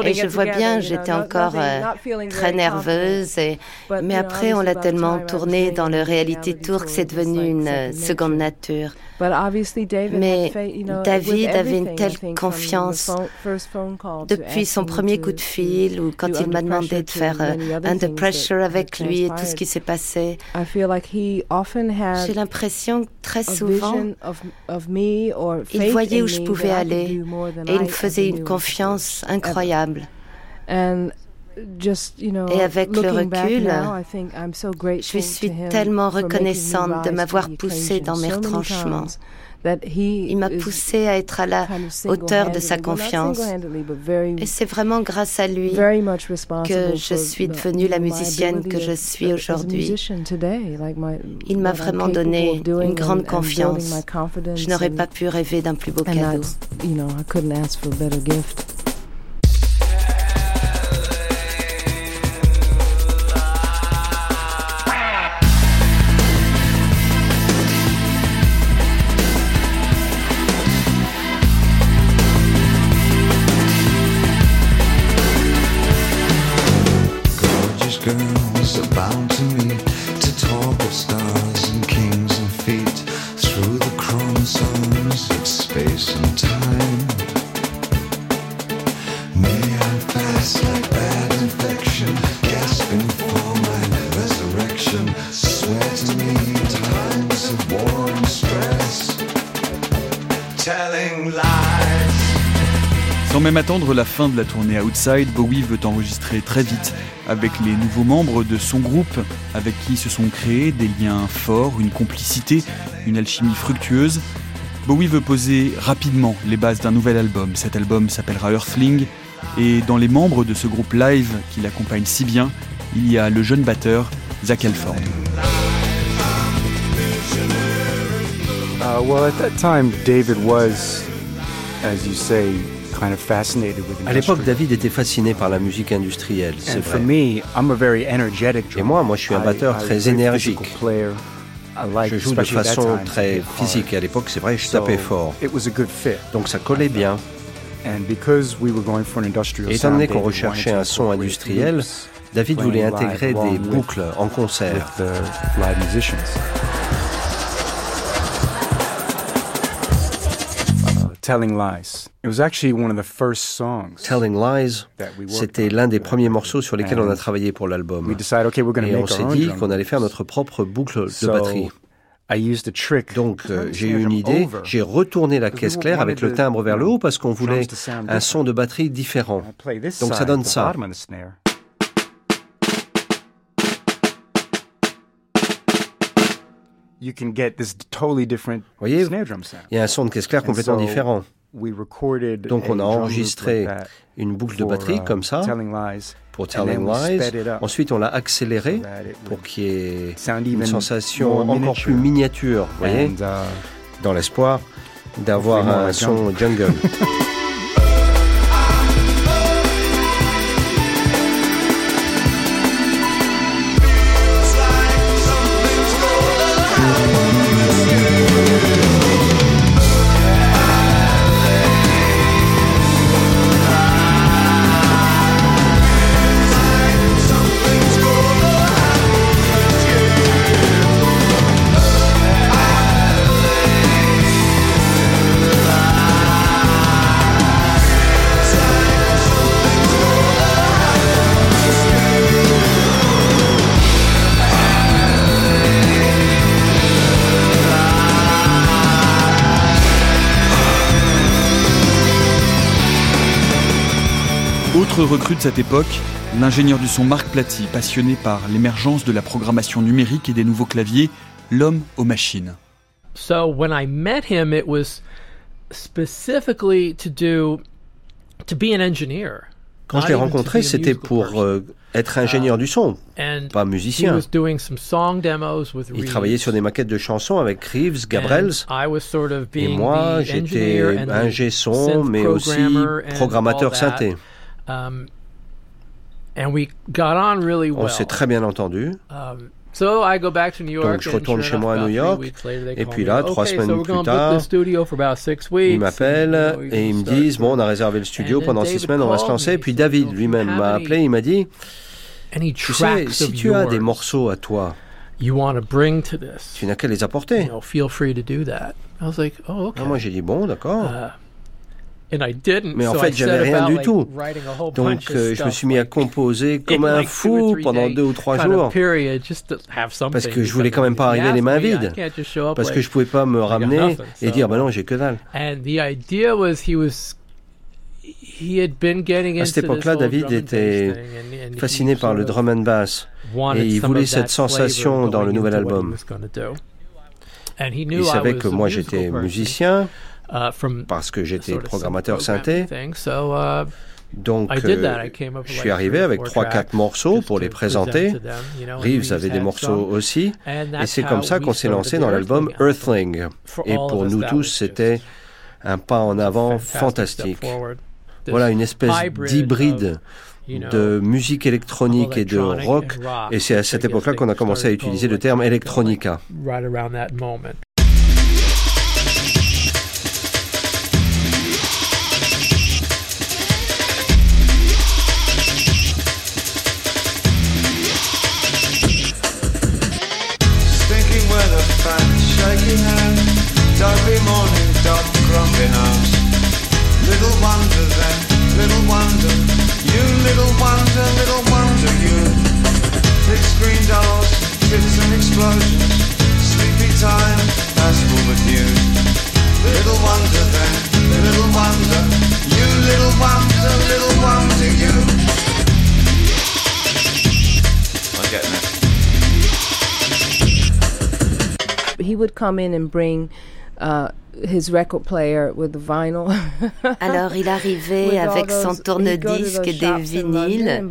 Et je vois bien, j'étais encore euh, très nerveuse. Et, mais après, on l'a tellement tourné dans it, le the reality reality tour que tour, c'est devenu une euh, seconde nature. But obviously David Mais David avait une telle confiance depuis son premier coup de fil ou quand il m'a demandé de faire euh, Under Pressure avec lui et tout ce qui s'est passé. I feel like he often had J'ai l'impression que très souvent, il voyait où je pouvais aller et il me faisait une confiance incroyable. Et avec le recul, Je suis tellement reconnaissante de m'avoir poussée dans mes retranchements. Il m'a poussée à être à la hauteur de sa confiance. Et c'est vraiment grâce à lui que je suis devenue la musicienne que je suis aujourd'hui. Il m'a vraiment donné une grande confiance. Je n'aurais pas pu rêver d'un plus beau cadeau. That's, Sans même attendre la fin de la tournée Outside, Bowie veut enregistrer très vite avec les nouveaux membres de son groupe, avec qui se sont créés des liens forts, une complicité, une alchimie fructueuse. Bowie veut poser rapidement les bases d'un nouvel album. Cet album s'appellera Earthling, et dans les membres de ce groupe live qui l'accompagne si bien, il y a le jeune batteur Zach Elford. Uh, say, À l'époque. David était fasciné par la musique industrielle, c'est vrai. me, I'm a very energetic Et moi, moi, je suis un batteur très énergique. Je joue de façon très physique. Et à l'époque, c'est vrai, je tapais fort. It was a good fit. Donc ça collait bien. And because we were going for an industrial Et étant donné qu'on recherchait un son industriel, David voulait intégrer des boucles en concert. First songs. Telling Lies, we worked c'était l'un des premiers morceaux sur lesquels on a travaillé pour l'album. we decided, okay, we're gonna Et on s'est dit qu'on allait faire notre propre boucle de batterie. Donc euh, to j'ai eu une idée, j'ai retourné la caisse claire avec le timbre vers le haut parce qu'on voulait un son de batterie différent. Donc ça donne ça. You can get this totally different voyez, snare drum sound. Il y a un son de caisse claire complètement so, différent. we recorded Donc on a enregistré une boucle de for, batterie uh, comme ça Telling Lies. pour Telling Lies. Ensuite on l'a accéléré pour qu'il y ait sound une sensation more encore plus miniature. voyez, uh, dans l'espoir d'avoir un son jungle. [LAUGHS] Autre recrue de cette époque, l'ingénieur du son Marc Platy, passionné par l'émergence de la programmation numérique et des nouveaux claviers, l'homme aux machines. So when I met him, it was specifically to do to be an engineer. Quand je l'ai rencontré, c'était pour euh, être ingénieur du son, pas he musicien. was doing some song demos with Il travaillait sur des maquettes de chansons avec Reeves, Gabrels. And I was sort of Et being moi, j'étais ingé son, mais aussi programmateur synthé. Um, and we got on really On well. s'est très bien entendu. Um, so I go back to New York. Donc, je retourne chez moi à New York, et puis là, trois okay, semaines so plus tard, the studio for about six weeks, Ils m'appellent et ils me disent bon, on a réservé le studio pendant six semaines, on va se lancer. me, Puis David lui-même "Do you m'a appelé, il m'a dit tu sais, si tu as des morceaux à toi, you want to bring to this, tu n'as qu'à les apporter. you know, feel free to do that. I was like, oh, okay. Ah, moi j'ai dit bon, d'accord. Uh. Mais en fait, j'avais rien du tout. Donc euh, je me suis mis à composer [LAUGHS] comme un fou pendant deux ou trois jours. Parce que je voulais quand même pas arriver les mains vides. Parce que je pouvais pas me ramener et dire bah non, j'ai que dalle. And the idea was he was he had been getting À cette époque-là, David était fasciné par le drum and bass et il voulait cette sensation dans le nouvel album. Il I savait was que a moi j'étais musicien parce que j'étais programmateur synthé. uh, Donc, euh, je suis arrivé avec trois, quatre morceaux pour les présenter. Reeves avait des morceaux aussi. Et c'est comme ça qu'on s'est lancé dans l'album Earthling Et pour nous tous, c'était un pas en avant fantastique. Voilà une espèce hybrid d'hybride de musique électronique et de rock. Et c'est à cette époque-là qu'on a commencé à utiliser le terme electronic electronica. Come in and bring uh, his record player with the vinyl. [LAUGHS] Alors il arrivait avec son tourne-disque et des vinyles.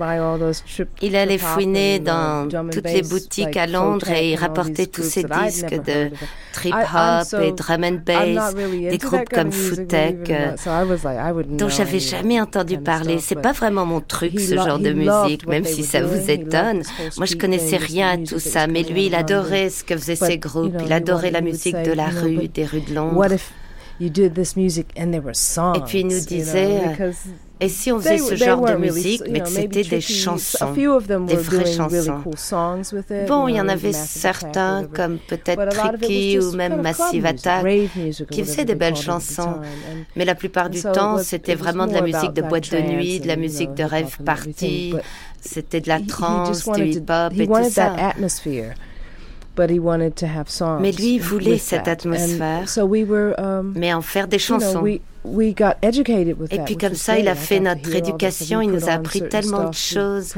Il allait fouiner uh, dans toutes les boutiques à Londres et il rapportait tous ces disques de trip-hop so- et drum and bass, really des groupes comme Footek, not, so like, dont j'avais jamais entendu parler. C'est pas vraiment mon truc, ce genre de musique, même si ça vous étonne. Moi, je connaissais rien à tout ça, mais lui, il adorait ce que faisaient ces groupes. Il adorait la musique de la rue, des rues de Londres. What if you did this music and there were songs? Et puis il nous disait, euh, et si on faisait they- ce genre de really, musique, mais que c'était des chansons, des vraies really chansons. cool it, Bon, il y en avait certains, comme peut-être Tricky ou même Massive Attack, qui faisaient des belles chansons. Mais la plupart du so temps, was- c'était vraiment de la musique de boîte de nuit, de la musique de rêve party. C'était de la trance, du hip-hop et tout ça. atmosphere. But he wanted to have songs Mais lui, voulait cette atmosphère, so we were, um, mais en faire des chansons. Et puis comme ça, il a fait notre éducation, il nous a appris tellement de choses.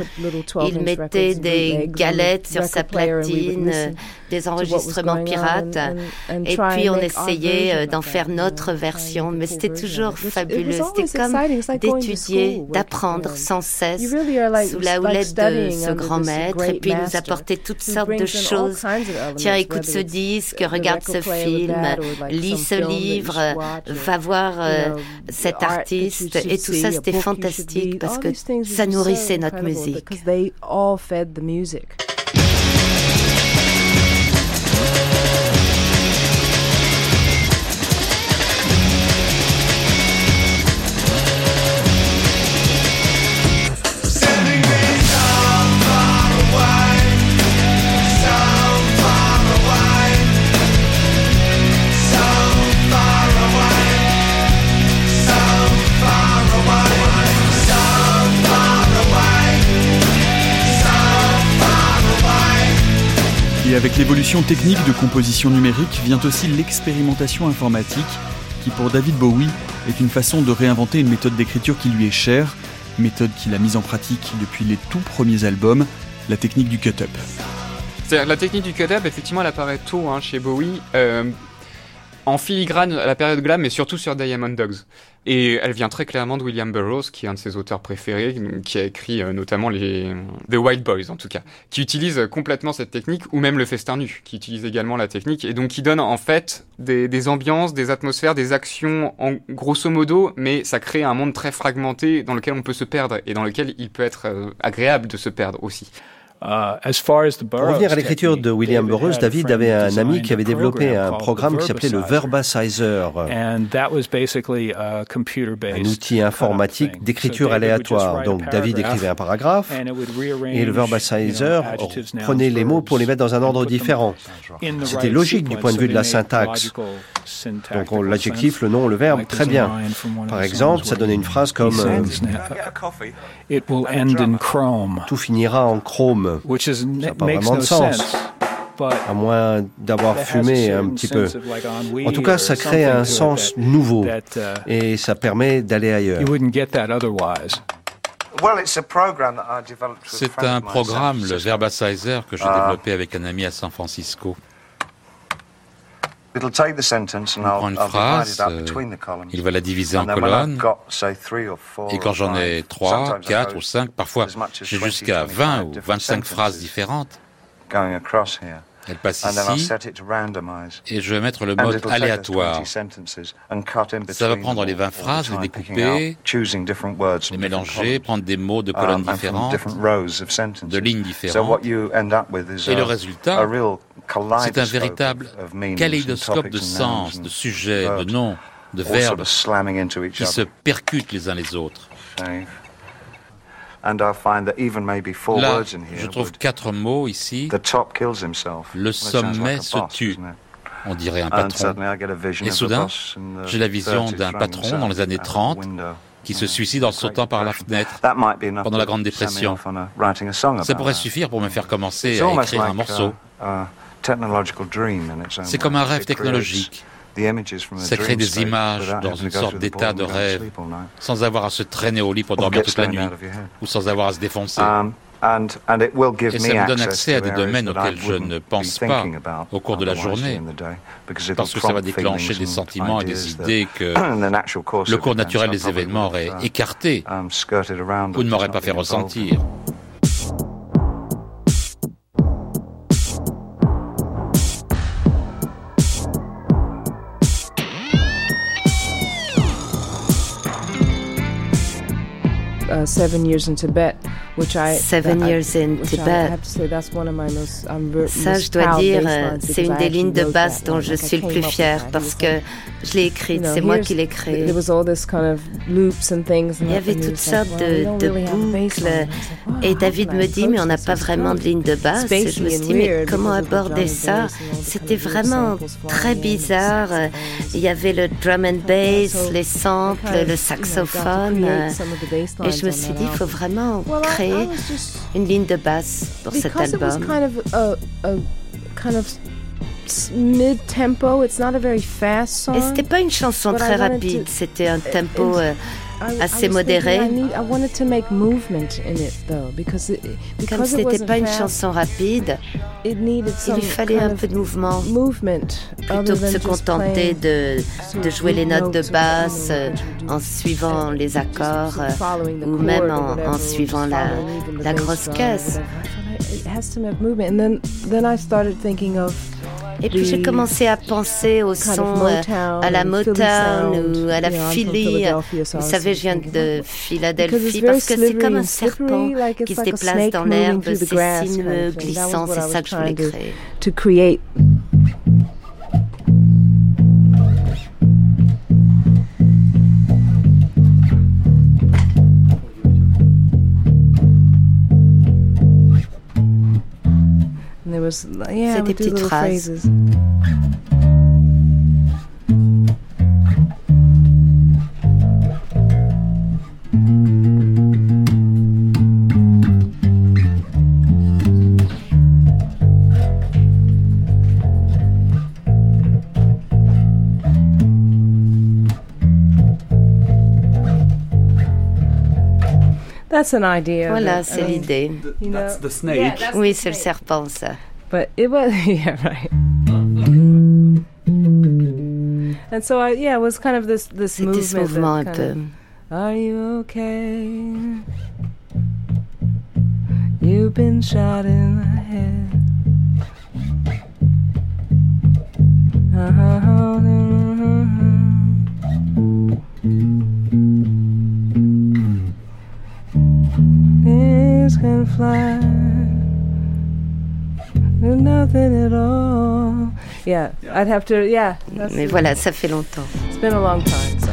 Il 12-inch mettait des galettes sur sa platine, des enregistrements pirates, et puis on essayait euh, d'en faire notre version, mais c'était toujours fabuleux. C'était comme d'étudier, d'apprendre sans cesse sous la houlette de ce grand maître, et puis il nous apportait toutes sortes de choses. Tiens, écoute ce disque, regarde ce film, lis ce livre, va voir euh, cet artiste, et tout ça c'était fantastique parce que ça nourrissait notre musique. Avec l'évolution technique de composition numérique vient aussi l'expérimentation informatique, qui pour David Bowie est une façon de réinventer une méthode d'écriture qui lui est chère, méthode qu'il a mise en pratique depuis les tout premiers albums, la technique du cut-up. C'est-à-dire, la technique du cut-up, effectivement, elle apparaît tôt hein, chez Bowie, euh, en filigrane à la période glam, mais surtout sur Diamond Dogs. Et elle vient très clairement de William Burroughs, qui est un de ses auteurs préférés, qui a écrit euh, notamment les The Wild Boys, en tout cas, qui utilise complètement cette technique, ou même le Festin Nu, qui utilise également la technique, et donc qui donne en fait des, des ambiances, des atmosphères, des actions, en grosso modo, mais ça crée un monde très fragmenté dans lequel on peut se perdre, et dans lequel il peut être euh, agréable de se perdre aussi. Pour revenir à l'écriture de William Burroughs, David avait un ami qui avait développé un programme qui s'appelait le Verbasizer, un outil informatique d'écriture aléatoire. Donc David écrivait un paragraphe et le Verbasizer prenait les mots pour les mettre dans un ordre différent. C'était logique du point de vue de la syntaxe. Donc on- l'adjectif, le nom, le verbe, très bien. Par exemple, ça donnait une phrase comme euh. Tout finira en chrome. Which is, Ça n'a pas makes vraiment no de sens. sense. à moins d'avoir fumé un petit peu. En tout cas, ça crée un sens nouveau et ça permet d'aller ailleurs. C'est un programme, le Verbasizer, que j'ai développé avec un ami à San Francisco. It'll take the sentence and On prend une I'll phrase, divide it up euh, between the columns. il va la diviser en colonnes. got, say, three or four Et quand j'en ai five, 3, sometimes I 4 go ou 5, parfois j'ai 20, jusqu'à 25 20 ou different 25 phrases différentes. Then I'll ici set it to randomize. et je vais mettre le mode aléatoire. 20 sentences and cut in Ça va prendre les 20 all the phrases, les découper, out, choosing different words les mélanger, prendre des mots de colonnes from différentes, different rows of sentences. de lignes So what différentes. you end up with is Et le résultat, a real c'est un kaleidoscope véritable kaléidoscope de sens, de sujets, de noms, de verbes of slamming into each qui se other. percutent les uns les autres. Là, je trouve quatre mots ici. the top kills himself. Le sommet se tue. On dirait un patron. Et soudain, j'ai la vision 30s d'un patron dans les années himself out 30 the window. qui se suicide en sautant par la fenêtre pendant la Grande Dépression. Ça pourrait suffire pour me faire commencer à écrire un morceau. own C'est comme un rêve technologique. The images from a Ça crée des images dans une sorte d'état de rêve, sans avoir à se traîner au lit pour Or dormir toute la nuit, ou sans avoir à se défoncer. Um, and, and it will give Et ça me donne accès à des domaines auxquels je ne pense pas au cours de la journée, parce que ça va déclencher des sentiments et des idées que [CLEARS THROAT] le cours naturel des événements aurait uh, écarté um, ou ne m'aurait pas fait ressentir. Seven years in Tibet, which I Seven years in Tibet. Ça, je dois dire, euh, c'est une des lignes de basse dont je suis le plus. It parce que je l'ai écrite, c'est moi qui l'ai créée. There was all this kind of loops and things. And Il y avait toutes sortes de, de boucles wow, et David me dit mais on n'a pas vraiment de ligne de basse et je me suis dit mais comment aborder ça? C'était vraiment très bizarre. Il y avait le drum and bass, les samples, le saxophone euh, et je me suis on dit il faut vraiment créer une ligne de basse pour cet album. kind of a, a kind of mid tempo. It's not a very fast song. Et c'était pas une chanson très rapide, c'était un tempo euh, I- I assez modéré. Comme ce it n'était pas une chanson rapide, il lui fallait un peu de mouvement. Plutôt que de se contenter de, de jouer les notes de basse en suivant les accords ou même en, en suivant la, la grosse caisse. Et puis j'ai commencé à penser au son euh, à la Motown ou à la Philly. Vous savez, je viens de Philadelphie parce que c'est comme un serpent qui se déplace dans l'herbe, c'est sinueux, glissant, c'est ça que je voulais créer. Was yeah, C'est des petites phrases. phrases. That's an idea. Voilà, c'est l'idée. you know- That's the snake. Yeah, that's Oui, c'est le serpent, ça. But it was [LAUGHS] yeah right. And so I yeah, it was kind of this this movement. mouvement un that peu. kind of, um, Are you okay? You've been shot in the head. Uh-huh. uh-huh, uh-huh. Things can fly. Nothing at all. Yeah, I'd have to. Yeah, that's Mais voilà, ça fait longtemps. It's been a long time, so.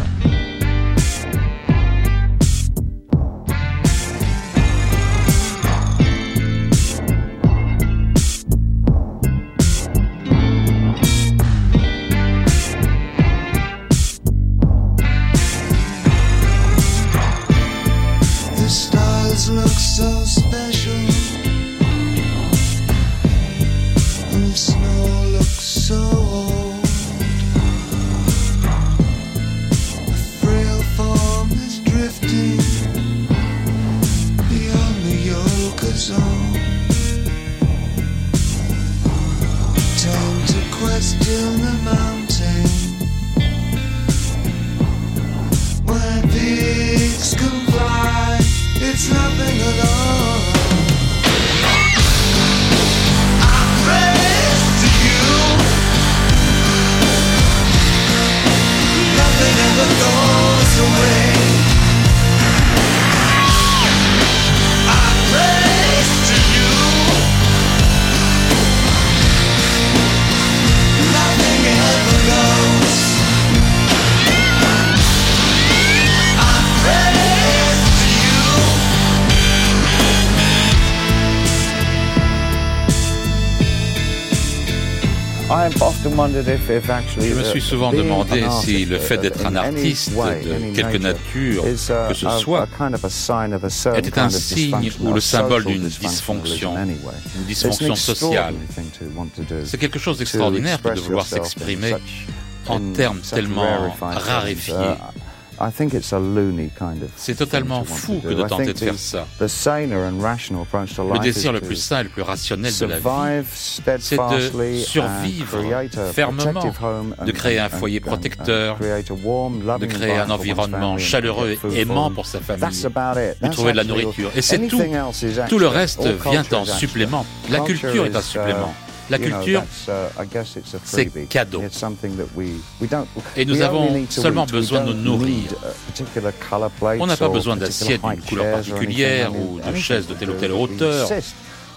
Je me suis souvent demandé si le fait d'être un artiste de quelque nature que ce soit était un signe ou le symbole d'une dysfonction, une dysfonction sociale. C'est quelque chose d'extraordinaire que de vouloir s'exprimer en termes tellement raréfiés. C'est totalement fou que de tenter de faire ça. Le désir le plus sain et le plus rationnel de la vie, c'est de survivre fermement, de créer un foyer protecteur, de créer un environnement chaleureux et aimant pour sa famille, de trouver de la nourriture. Et c'est tout. Tout le reste vient en supplément. La culture est un supplément. La culture, c'est cadeau. Et nous avons seulement besoin de nous nourrir. On n'a pas besoin d'assiettes d'une couleur particulière ou de chaises de telle ou telle hauteur.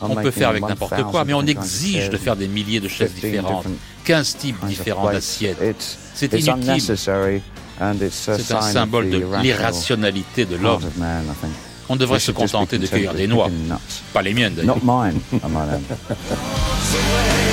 On peut faire avec n'importe quoi, mais on exige de faire des milliers de chaises différentes, 15 types différents d'assiettes. C'est inutile. C'est un symbole de l'irrationalité de l'homme. On devrait se contenter de cueillir des noix. Pas les miennes d'ailleurs. [LAUGHS]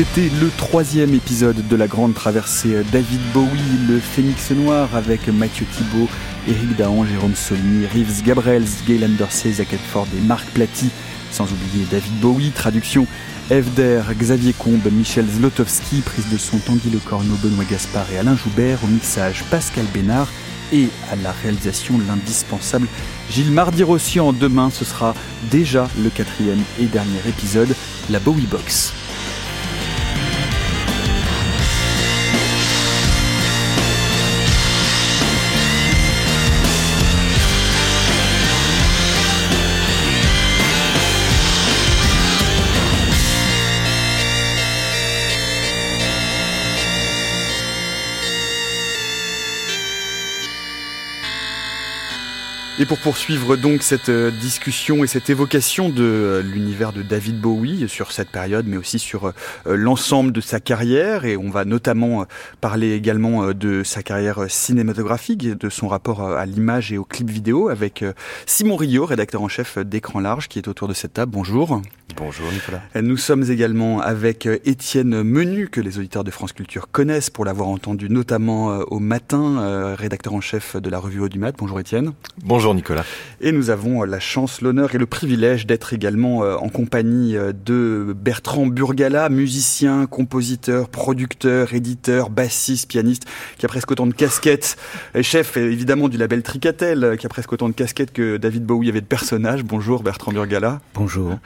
C'était le troisième épisode de la grande traversée David Bowie, le Phénix Noir, avec Mathieu Thibault, Eric Dahan, Jérôme Solny, Reeves Gabrels, Gaylan Dorsey, Zach Edford et Marc Platy, sans oublier David Bowie, traduction Evder, Xavier Combe, Michel Zlotowski, prise de son Tanguy Le Corneau, Benoît Gaspard et Alain Joubert, au mixage Pascal Bénard et à la réalisation l'indispensable Gilles Mardi-Rossian. Demain, ce sera déjà le quatrième et dernier épisode, la Bowie Box. Et pour poursuivre donc cette euh, discussion et cette évocation de euh, l'univers de David Bowie sur cette période, mais aussi sur euh, l'ensemble de sa carrière, et on va notamment parler également de sa carrière cinématographique et de son rapport à l'image et au clip vidéo avec Simon Rio, rédacteur en chef d'Écran Large, qui est autour de cette table. Bonjour. Bonjour Nicolas. Nous sommes également avec Étienne Menu, que les auditeurs de France Culture connaissent pour l'avoir entendu notamment au matin, rédacteur en chef de la revue Audimat. Bonjour Étienne. Bonjour Nicolas. Et nous avons la chance, l'honneur et le privilège d'être également en compagnie de Bertrand Burgala, musicien, compositeur, producteur, éditeur, bassiste, pianiste, qui a presque autant de casquettes, chef évidemment du label Tricatel, qui a presque autant de casquettes que David Bowie avait de personnages. Bonjour Bertrand Burgala. Bonjour.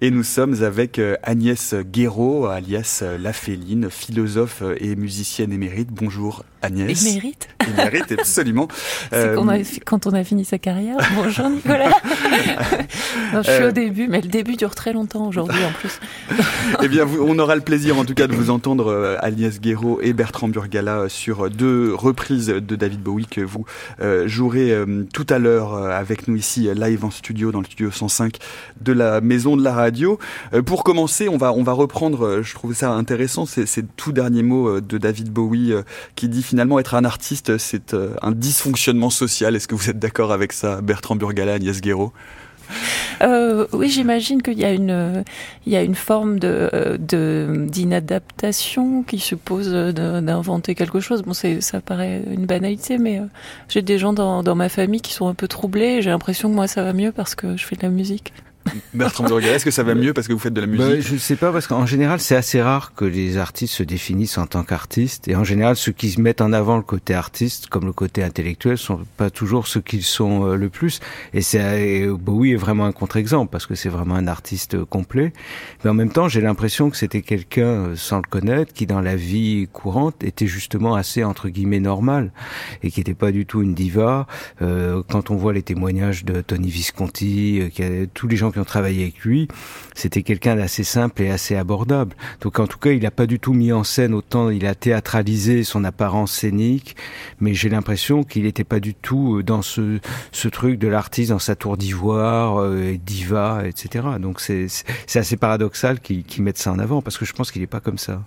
Et nous sommes avec Agnès Guéraud, alias La Féline, philosophe et musicienne émérite. Bonjour Agnès. Émérite Émérite, absolument. [LAUGHS] C'est euh, quand on a fini sa carrière. [LAUGHS] Bonjour Nicolas. [LAUGHS] non, je suis au début, mais le début dure très longtemps aujourd'hui en plus. [LAUGHS] eh bien, on aura le plaisir en tout cas de vous entendre, euh, Agnès Guéraud et Bertrand Burgala, sur deux reprises de David Bowie que vous euh, jouerez tout à l'heure avec nous ici, live en studio, dans le studio 105 de la Maison de la Radio. pour commencer, on va, on va reprendre, je trouve ça intéressant, ces, ces tout derniers mots de David Bowie qui dit finalement être un artiste, c'est un dysfonctionnement social. Est-ce que vous êtes d'accord avec ça, Bertrand Burgala, Agnès Guéraud euh, Oui, j'imagine qu'il y a une, il y a une forme de, d'inadaptation qui suppose d'inventer quelque chose. Bon, c'est, ça paraît une banalité, mais j'ai des gens dans, dans ma famille qui sont un peu troublés. J'ai l'impression que moi ça va mieux parce que je fais de la musique. Bertrand Burger, est-ce que ça va mieux parce que vous faites de la musique bah, Je ne sais pas, parce qu'en général, c'est assez rare que les artistes se définissent en tant qu'artistes. Et en général, ceux qui se mettent en avant le côté artiste, comme le côté intellectuel, sont pas toujours ceux qu'ils sont euh, le plus. Et c'est Bowie est vraiment un contre-exemple, parce que c'est vraiment un artiste euh, complet. Mais en même temps, j'ai l'impression que c'était quelqu'un, euh, sans le connaître, qui dans la vie courante était justement assez, entre guillemets, normal. Et qui n'était pas du tout une diva. Euh, quand on voit les témoignages de Tony Visconti, qui a, tous les gens qui ont travaillé avec lui, c'était quelqu'un d'assez simple et assez abordable. Donc en tout cas, il n'a pas du tout mis en scène autant, il a théâtralisé son apparence scénique, mais j'ai l'impression qu'il n'était pas du tout euh, dans ce, truc de l'artiste dans sa tour d'ivoire, euh, diva, etc. Donc c'est assez paradoxal qu'il qu mette ça en avant, parce que je pense qu'il n'est pas comme ça.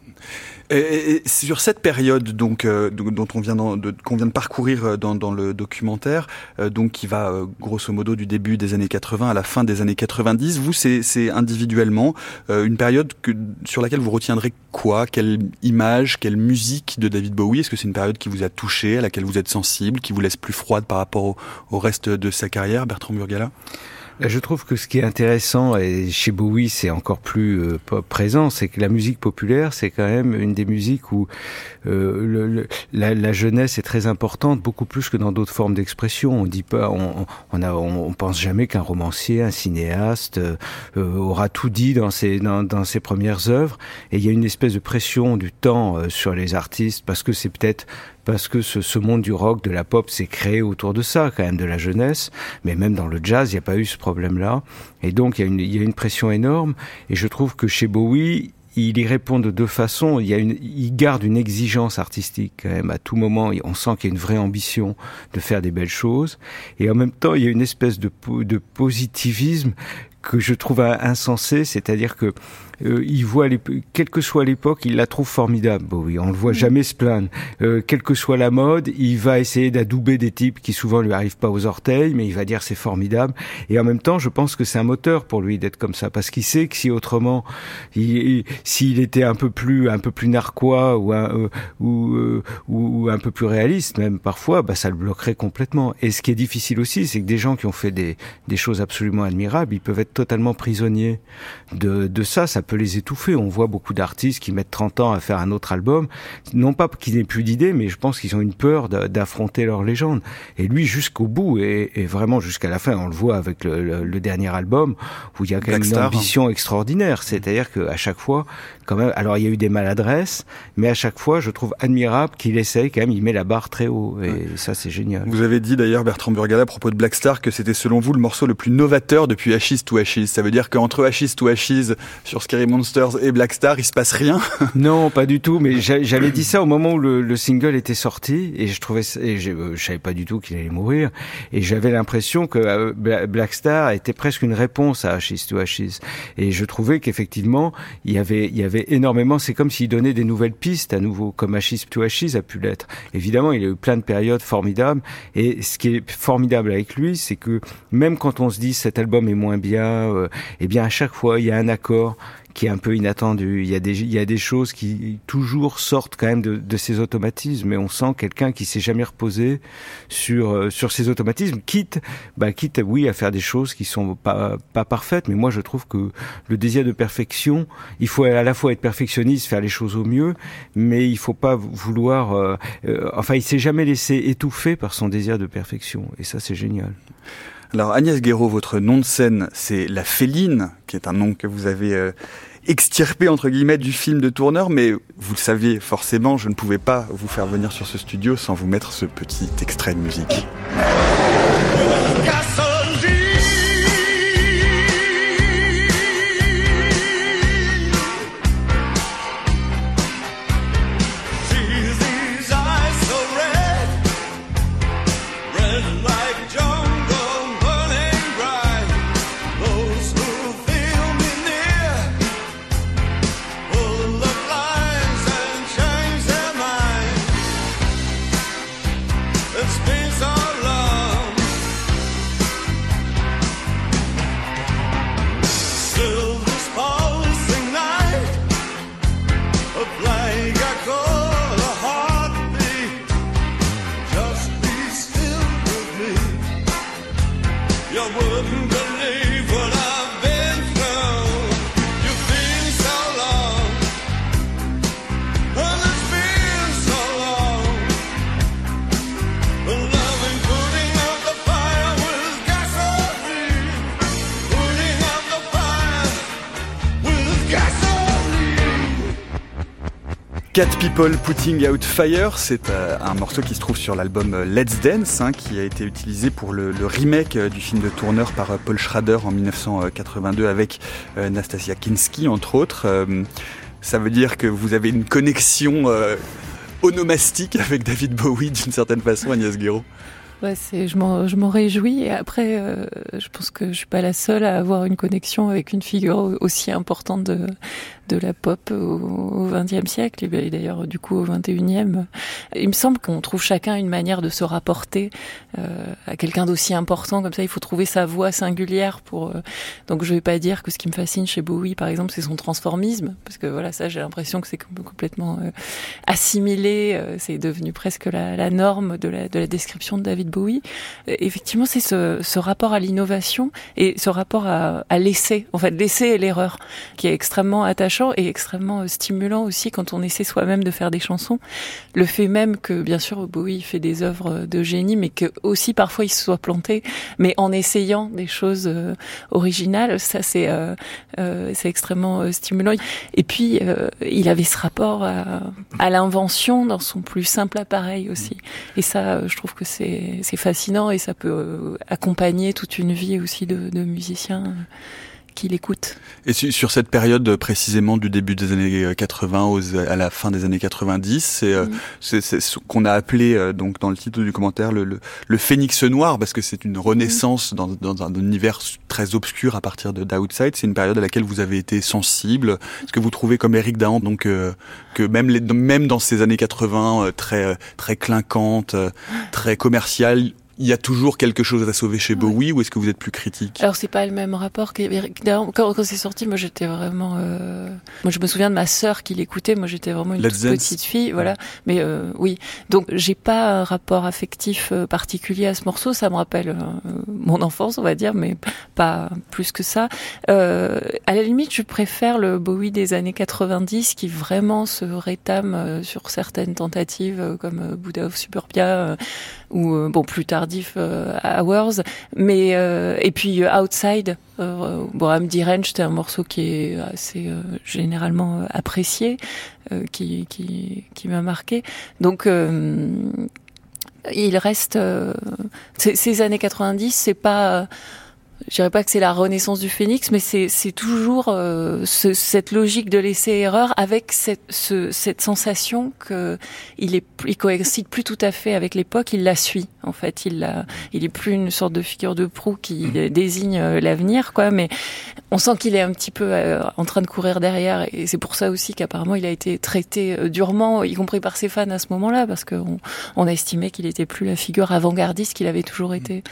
Et, sur cette période donc euh, dont on vient de, qu'on vient de parcourir euh, dans, dans le documentaire, euh, donc qui va euh, grosso modo du début des années 80 à la fin des années 90, vous c'est individuellement euh, une période que, sur laquelle vous retiendrez quoi? Quelle image, quelle musique de David Bowie? Est-ce que c'est une période qui vous a touché, à laquelle vous êtes sensible, qui vous laisse plus froide par rapport au, au reste de sa carrière, Bertrand Burgala? Je trouve que ce qui est intéressant, et chez Bowie c'est encore plus euh, présent, c'est que la musique populaire, c'est quand même une des musiques où euh, le, le, la, la, jeunesse est très importante, beaucoup plus que dans d'autres formes d'expression. On dit pas, on, on, a, on, pense jamais qu'un romancier, un cinéaste euh, aura tout dit dans ses, dans, dans, ses premières œuvres. Et il y a une espèce de pression du temps euh, sur les artistes parce que c'est peut-être parce que ce, ce, monde du rock, de la pop s'est créé autour de ça, quand même, de la jeunesse. Mais même dans le jazz, il n'y a pas eu ce problème-là. Et donc, il y, a une, il y a une pression énorme. Et je trouve que chez Bowie, il y répond de deux façons. Il, y a une, il garde une exigence artistique quand même à tout moment. On sent qu'il y a une vraie ambition de faire des belles choses. Et en même temps, il y a une espèce de, de positivisme que je trouve insensé, c'est-à-dire que euh, il voit, quelle que soit l'époque, il la trouve formidable. Bowie, on le voit jamais se plaindre. Euh, quelle que soit la mode, il va essayer d'adouber des types qui souvent lui arrivent pas aux orteils, mais il va dire c'est formidable. Et en même temps, je pense que c'est un moteur pour lui d'être comme ça, parce qu'il sait que si autrement, s'il était un peu plus, un peu plus narquois ou un, euh, ou, ou un peu plus réaliste, même parfois, bah, ça le bloquerait complètement. Et ce qui est difficile aussi, c'est que des gens qui ont fait des, des choses absolument admirables, ils peuvent être totalement prisonniers de, de ça. Ça peut les étouffer. On voit beaucoup d'artistes qui mettent 30 ans à faire un autre album, non pas qu'ils n'aient plus d'idées, mais je pense qu'ils ont une peur d'affronter leur légende. Et lui, jusqu'au bout, et, et vraiment jusqu'à la fin, on le voit avec le, le, le dernier album, où il y a quand même une ambition extraordinaire. C'est-à-dire qu'à chaque fois, quand même, alors il y a eu des maladresses, mais à chaque fois, je trouve admirable qu'il essaye quand même, il met la barre très haut, et ouais. ça c'est génial. Vous avez dit d'ailleurs, Bertrand Burgala, à propos de Black Star, que c'était selon vous le morceau le plus novateur depuis Ashes to Ashes. Ça veut dire qu'entre Ashes to Ashes sur Scary Monsters et Black Star, il se passe rien? [LAUGHS] Non, pas du tout, mais j'avais dit ça au moment où le, le, single était sorti, et je trouvais, et je, euh, je savais pas du tout qu'il allait mourir, et j'avais l'impression que euh, Black Star était presque une réponse à Ashes to Ashes. Et je trouvais qu'effectivement, il y avait, il y avait énormément, c'est comme s'il donnait des nouvelles pistes à nouveau, comme Ashes to Ashes a pu l'être. Évidemment, il a eu plein de périodes formidables, et ce qui est formidable avec lui, c'est que même quand on se dit cet album est moins bien, euh, eh bien à chaque fois, il y a un accord qui est un peu inattendu. Il y a des, il y a des choses qui toujours sortent quand même de, de ces automatismes, mais on sent quelqu'un qui s'est jamais reposé sur euh, sur ces automatismes, quitte, bah quitte, oui, à faire des choses qui sont pas pas parfaites. Mais moi, je trouve que le désir de perfection, il faut à la fois être perfectionniste, faire les choses au mieux, mais il faut pas vouloir. Euh, euh, enfin, il s'est jamais laissé étouffer par son désir de perfection, et ça, c'est génial. Alors Agnès Guéraud, votre nom de scène, c'est La Féline, qui est un nom que vous avez euh, extirpé entre guillemets du film de tourneur, mais vous le saviez forcément, je ne pouvais pas vous faire venir sur ce studio sans vous mettre ce petit extrait de musique. Cat People Putting Out Fire, c'est euh, un morceau qui se trouve sur l'album euh, Let's Dance, hein, qui a été utilisé pour le, remake euh, du film de Turner par Paul Schrader en 1982 avec Nastasia Kinski, entre autres. ça veut dire que vous avez une connexion onomastique avec David Bowie d'une certaine façon, Agnès Guéraud Ouais, je m'en, réjouis. Et après, je pense que je suis pas la seule à avoir une connexion avec une figure aussi importante de, de la pop au XXe siècle et d'ailleurs du coup au XXIe. Il me semble qu'on trouve chacun une manière de se rapporter euh, à quelqu'un d'aussi important comme ça. Il faut trouver sa voix singulière pour. Euh, donc je vais pas dire que ce qui me fascine chez Bowie, par exemple, c'est son transformisme, parce que voilà, ça j'ai l'impression que c'est complètement assimilé. c'est devenu presque la, la norme de la, de la description de David Bowie, euh, effectivement, c'est ce, ce, rapport à l'innovation et ce rapport à, à l'essai, en fait, l'essai et l'erreur, qui est extrêmement attachant et extrêmement euh, stimulant aussi quand on essaie soi-même de faire des chansons. Le fait même que, bien sûr, Bowie fait des œuvres de génie, mais que aussi parfois il se soit planté, mais en essayant des choses euh, originales, ça c'est euh, extrêmement stimulant. Et puis il avait ce rapport à, l'invention dans son plus simple appareil aussi. Et ça, je trouve que c'est c'est fascinant et ça peut euh, accompagner toute une vie aussi de, de musiciens euh, qui l'écoutent. Et sur cette période euh, précisément du début des années 80 aux, à la fin des années 90, c'est mm. ce qu'on a appelé donc dans le titre du commentaire le, le, le phénix noir parce que c'est une renaissance dans, dans, un univers très obscur à partir de d'Outside. C'est une période à laquelle vous avez été sensible. Est-ce que vous trouvez comme Eric Dahan donc que même les, même dans ces années 80 très très clinquantes, très commerciales, il y a toujours quelque chose à sauver chez Bowie ou est-ce que vous êtes plus critique? Alors c'est pas le même rapport quand, quand c'est sorti moi j'étais vraiment euh... moi je me souviens de ma sœur qui l'écoutait. Moi j'étais vraiment une petite fille voilà. Mais euh, oui. Donc j'ai pas un rapport affectif euh, particulier à ce morceau. Ça me rappelle euh, mon enfance on va dire mais pas plus que ça. À la limite je préfère le Bowie des années 90 qui vraiment se rétame sur certaines tentatives comme Buddha of Suburbia ou bon plus tard tardif euh, Hours, mais euh, et puis euh, Outside. Euh, bon, Amdi Range, c'était un morceau qui est assez généralement apprécié, qui qui, qui m'a marqué. Donc il reste ces années 90, c'est pas je dirais pas que c'est la renaissance du phénix, mais c'est toujours euh, ce, cette logique de laisser erreur avec cette, ce, cette sensation que il est il coïncide plus tout à fait avec l'époque, il la suit en fait, il la, il est plus une sorte de figure de proue qui mmh. désigne euh, l'avenir quoi, mais on sent qu'il est un petit peu euh, en train de courir derrière et c'est pour ça aussi qu'apparemment il a été traité durement, y compris par ses fans à ce moment-là, parce qu'on on a estimé qu'il était plus la figure avant-gardiste qu'il avait toujours été.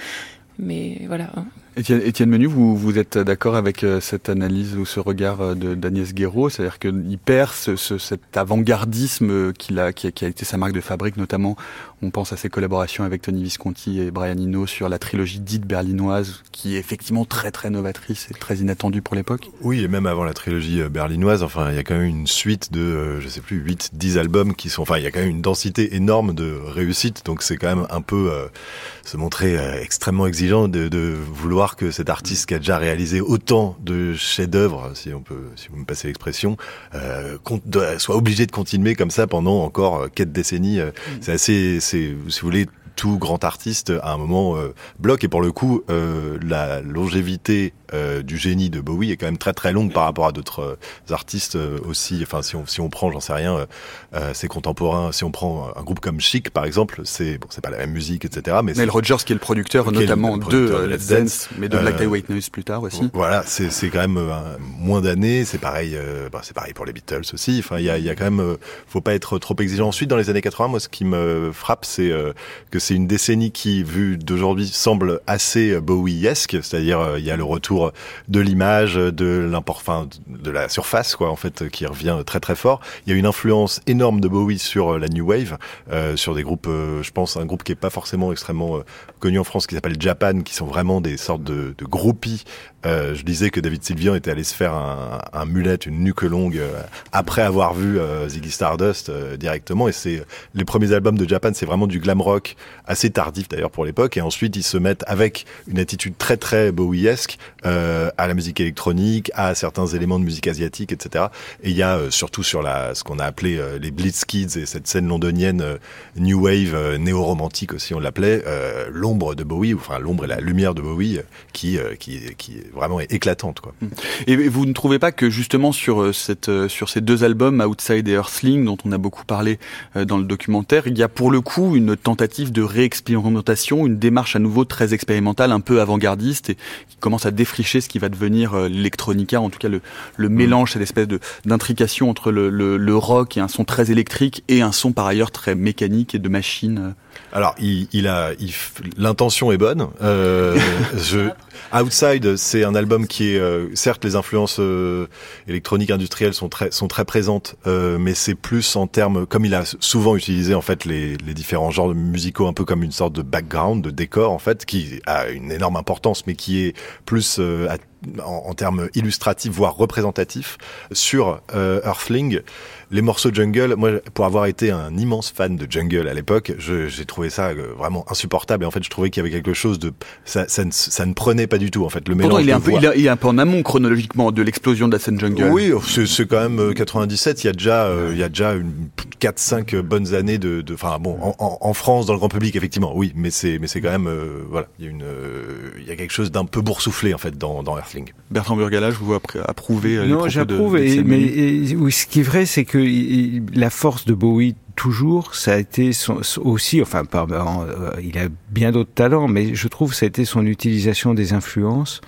Mais voilà. Étienne, Menu, vous, vous êtes d'accord avec euh, cette analyse ou ce regard euh, de d'Agnès Guéraud, c'est-à-dire qu'il perd ce, ce, cet avant-gardisme a, qui a, été sa marque de fabrique, notamment on pense à ses collaborations avec Tony Visconti et Brian Eno sur la trilogie dite berlinoise, qui est effectivement très très novatrice et très inattendue pour l'époque. Oui, et même avant la trilogie euh, berlinoise, enfin il y a quand même une suite de, je sais plus, 8, 10 albums qui sont, enfin il y a quand même une densité énorme de réussite, donc c'est quand même un peu euh, se montrer extrêmement exigeant de, de vouloir que cet artiste qui a déjà réalisé autant de chefs-d'œuvre, si on peut, si vous me passez l'expression, euh, soit obligé de continuer comme ça pendant encore euh, quatre décennies. Euh, mm. C'est assez, c'est, si vous voulez, tout grand artiste à un moment euh, bloque. Et pour le coup euh, la longévité euh, du génie de Bowie est quand même très très longue par rapport à d'autres euh, artistes euh, aussi. Enfin si on si on prend j'en sais rien ses contemporains si on prend un groupe comme Chic par exemple c'est bon c'est pas la même musique etc mais Neil Rogers qui est le producteur notamment le producteur de Let's Dance, mais de Black Tie White Noise plus tard aussi. voilà c'est c'est quand même moins d'années c'est pareil bah, c'est pareil pour les Beatles aussi. Enfin il y a il y a quand même faut pas être trop exigeant. Ensuite dans les années 80 moi ce qui me frappe c'est que c'est une décennie qui, vue d'aujourd'hui, semble assez Bowie-esque, c'est-à-dire il y a le retour de l'image, de l'important, de la surface, quoi, en fait, qui revient très très fort. Il y a une influence énorme de Bowie sur la new wave, sur des groupes, je pense, un groupe qui est pas forcément extrêmement connu en France, qui s'appelle Japan, qui sont vraiment des sortes de, de groupies euh, je disais que David Sylvian était allé se faire un, un mulette, une nuque longue, euh, après avoir vu euh, Ziggy Stardust euh, directement. Et c'est les premiers albums de Japan, c'est vraiment du glam rock, assez tardif d'ailleurs pour l'époque. Et ensuite, ils se mettent avec une attitude très très Bowiesque à la musique électronique, à certains éléments de musique asiatique, etc. Et il y a surtout sur la ce qu'on a appelé les Blitz Kids et cette scène londonienne new wave néo-romantique aussi on l'appelait, l'ombre de Bowie, enfin l'ombre et la lumière de Bowie qui qui qui vraiment éclatante. Quoi. Et vous ne trouvez pas que justement sur, euh, cette, euh, sur ces deux albums, Outside et Earthling, dont on a beaucoup parlé euh, dans le documentaire, il y a pour le coup une tentative de réexpérimentation, une démarche à nouveau très expérimentale, un peu avant-gardiste, et qui commence à défricher ce qui va devenir l'électronica, en tout cas le, le mm. mélange, cette espèce d'intrication entre le, le, le, rock et un son très électrique et un son par ailleurs très mécanique et de machine. Alors, il, il a, l'intention est bonne. Euh, [LAUGHS] je, Outside, c'est un album qui est, euh, certes, les influences euh, électroniques industrielles sont très, sont très présentes, euh, mais c'est plus en termes, comme il a souvent utilisé en fait les, les différents genres musicaux, un peu comme une sorte de background, de décor en fait, qui a une énorme importance, mais qui est plus en, en, termes illustratifs, voire représentatifs, sur Earthling les morceaux jungle, moi, pour avoir été un immense fan de jungle à l'époque, j'ai trouvé ça euh, vraiment insupportable. Et en fait, je trouvais qu'il y avait quelque chose de, ça, ça, ne, ça ne prenait pas du tout. En fait, le mélange. il est un peu, il, est un peu en amont chronologiquement de l'explosion de la scène jungle. Oui, c'est quand même 97. Euh, il y a déjà, euh, il y a déjà une 4-5 bonnes années de, enfin bon, en, en, France, dans le grand public, effectivement, oui, mais c'est, mais c'est quand même, voilà, il y a une, il y a quelque chose d'un peu boursouflé en fait dans, dans Earthling. Bertrand Burgala, je vous approuver. Non, j'approuve. Mais ce qui est vrai, c'est que la force de Bowie toujours, ça a été aussi, enfin, euh, il a bien d'autres talents, mais je trouve que ça a été son utilisation des influences,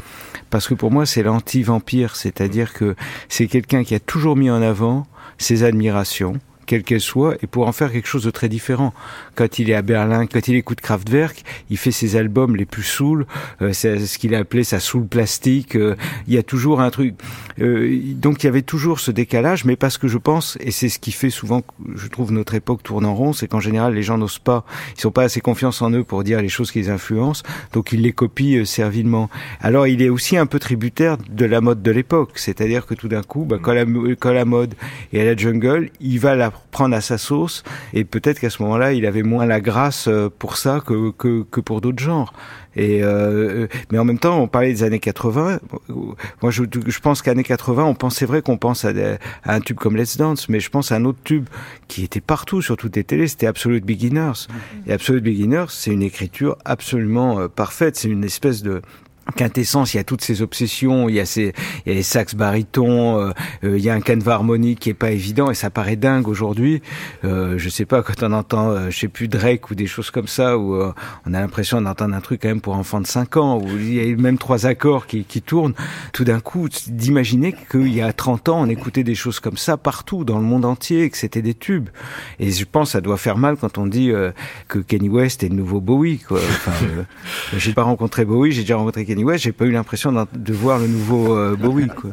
parce que pour moi, c'est l'anti-vampire, c'est-à-dire que c'est quelqu'un qui a toujours mis en avant ses admirations, quelle qu'elle soit, et pour en faire quelque chose de très différent. Quand il est à Berlin, quand il écoute Kraftwerk, il fait ses albums les plus saouls, euh, c'est ce qu'il a appelé sa soul plastique. Euh, il y a toujours un truc. Euh, donc il y avait toujours ce décalage, mais parce que je pense, et c'est ce qui fait souvent, je trouve notre époque tourne en rond, c'est qu'en général les gens n'osent pas, ils sont pas assez confiance en eux pour dire les choses qui les influencent, donc ils les copient servilement. Alors il est aussi un peu tributaire de la mode de l'époque, c'est-à-dire que tout d'un coup, bah, quand, la, quand la mode est à la jungle, il va la prendre à sa sauce et peut-être qu'à ce moment-là il avait moins la grâce euh, pour ça que, que, pour d'autres genres. Et euh, mais en même temps, on parlait des années 80. Moi, je, je pense qu'années 80, on pense, c'est vrai qu'on pense à, à, un tube comme Let's Dance, mais je pense à un autre tube qui était partout sur toutes les télés, c'était Absolute Beginners. Et Absolute Beginners, c'est une écriture absolument euh, parfaite. C'est une espèce de quintessence, il y a toutes ces obsessions, il y a ces, il y a les sax barytons, euh, euh, il y a un canevas harmonique qui est pas évident et ça paraît dingue aujourd'hui. Euh, je sais pas quand on entend, euh, je sais plus Drake ou des choses comme ça où on a l'impression d'entendre un truc quand même pour enfants de 5 ans où il y a même trois accords qui, qui tournent. Tout d'un coup, d'imaginer qu'il y a 30 ans on écoutait des choses comme ça partout dans le monde entier, que c'était des tubes. Et je pense que ça doit faire mal quand on dit que Kenny West est le nouveau Bowie. Quoi. Enfin, [LAUGHS] j'ai pas rencontré Bowie, j'ai déjà rencontré Kenny West, j'ai pas eu l'impression de voir le nouveau euh, Bowie. Quoi.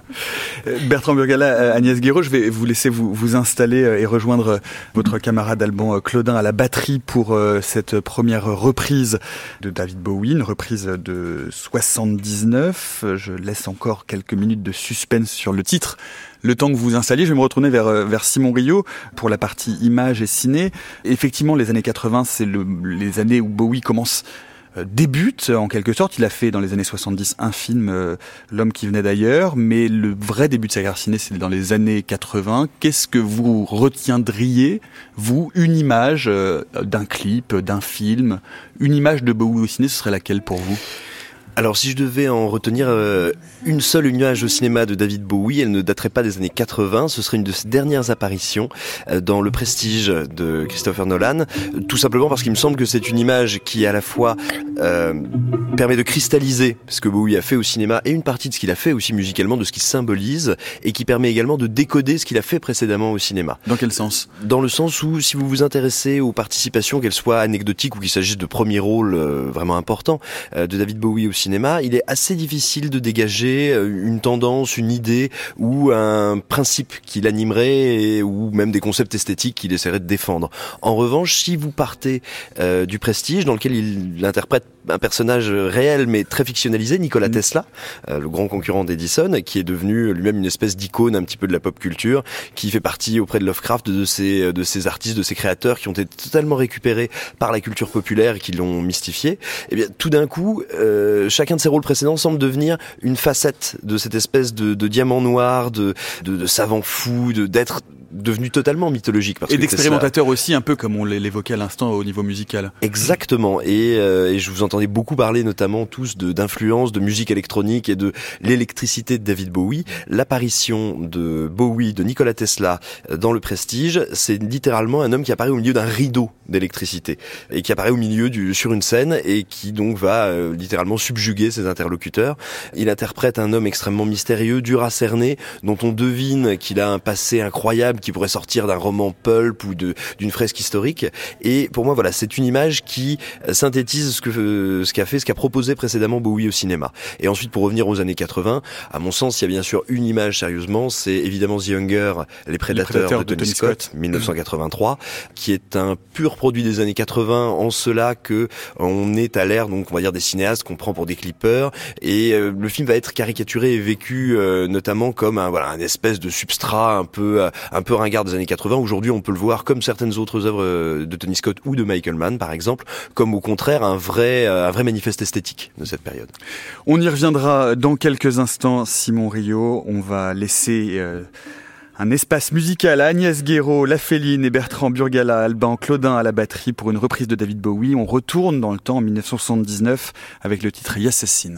Euh, [LAUGHS] Bertrand Burgala, euh, Agnès Guéraud, je vais vous laisser vous, vous installer et rejoindre votre camarade Alban Claudin à la batterie pour cette première reprise de David Bowie, une reprise de 79. Je laisse encore quelques minutes de suspense sur le titre le temps que vous vous installiez, je vais me retourner vers, vers Simon Rio pour la partie image et ciné. Effectivement, les années 80, c'est le, les années où Bowie commence euh, débute en quelque sorte. Il a fait dans les années 70 un film, euh, L'homme qui venait d'ailleurs, mais le vrai début de sa carrière ciné, c'est dans les années 80. Qu'est-ce que vous retiendriez, vous, une image euh, d'un clip, d'un film, une image de Bowie au ciné, ce serait laquelle pour vous? Alors si je devais en retenir euh, une seule image au cinéma de David Bowie, elle ne daterait pas des années 80, ce serait une de ses dernières apparitions euh, dans Le Prestige de Christopher Nolan, tout simplement parce qu'il me semble que c'est une image qui à la fois euh, permet de cristalliser ce que Bowie a fait au cinéma et une partie de ce qu'il a fait aussi musicalement, de ce qu'il symbolise, et qui permet également de décoder ce qu'il a fait précédemment au cinéma. Dans quel sens? Dans le sens où si vous vous intéressez aux participations, qu'elles soient anecdotiques ou qu'il s'agisse de premiers rôles vraiment importants de David Bowie au cinéma, il est assez difficile de dégager une tendance, une idée ou un principe qui l'animerait ou même des concepts esthétiques qu'il essaierait de défendre. En revanche, si vous partez du prestige dans lequel il interprète un personnage réel mais très fictionnalisé, Nikola mm. Tesla, euh, le grand concurrent d'Edison, qui est devenu lui-même une espèce d'icône un petit peu de la pop culture, qui fait partie auprès de Lovecraft de ces de ces artistes, de ces créateurs qui ont été totalement récupérés par la culture populaire et qui l'ont mystifié. Et eh bien tout d'un coup, euh, chacun de ces rôles précédents semble devenir une facette de cette espèce de, diamant noir, de, savant fou, d'être devenu totalement mythologique. Parce et d'expérimentateur aussi, un peu comme on l'évoquait à l'instant au niveau musical. Exactement. Et, euh, et, je vous entendais beaucoup parler notamment tous d'influence de, musique électronique et de l'électricité de David Bowie. L'apparition de Bowie, de Nikola Tesla euh, dans le Prestige, c'est littéralement un homme qui apparaît au milieu d'un rideau d'électricité et qui apparaît au milieu du, sur une scène et qui donc va euh, littéralement subjuguer ses interlocuteurs. Il interprète un homme extrêmement mystérieux, dur à cerner, dont on devine qu'il a un passé incroyable qui pourrait sortir d'un roman pulp ou d'une fresque historique. Et pour moi, voilà, c'est une image qui synthétise ce que ce qu'a fait, ce qu'a proposé précédemment Bowie au cinéma. Et ensuite, pour revenir aux années 80, à mon sens, il y a bien sûr une image sérieusement, c'est évidemment The Younger, Les Prédateurs, de, Tony, Scott, 1983, qui est un pur produit des années 80 en cela que on est à l'ère, donc on va dire des cinéastes qu'on prend pour des clippers, et euh, le film va être caricaturé et vécu euh, notamment comme un voilà un espèce de substrat un peu un peu peu ringard des années 80. Aujourd'hui, on peut le voir comme certaines autres œuvres euh, de Tony Scott ou de Michael Mann, par exemple, comme au contraire un vrai, euh, un vrai manifeste esthétique de cette période. On y reviendra dans quelques instants, Simon Rio. On va laisser... Euh, un espace musical à Agnès Guéraud, La Féline et Bertrand Burgala, Alban Claudin à la batterie pour une reprise de David Bowie. On retourne dans le temps en 1979 avec le titre Yassassin.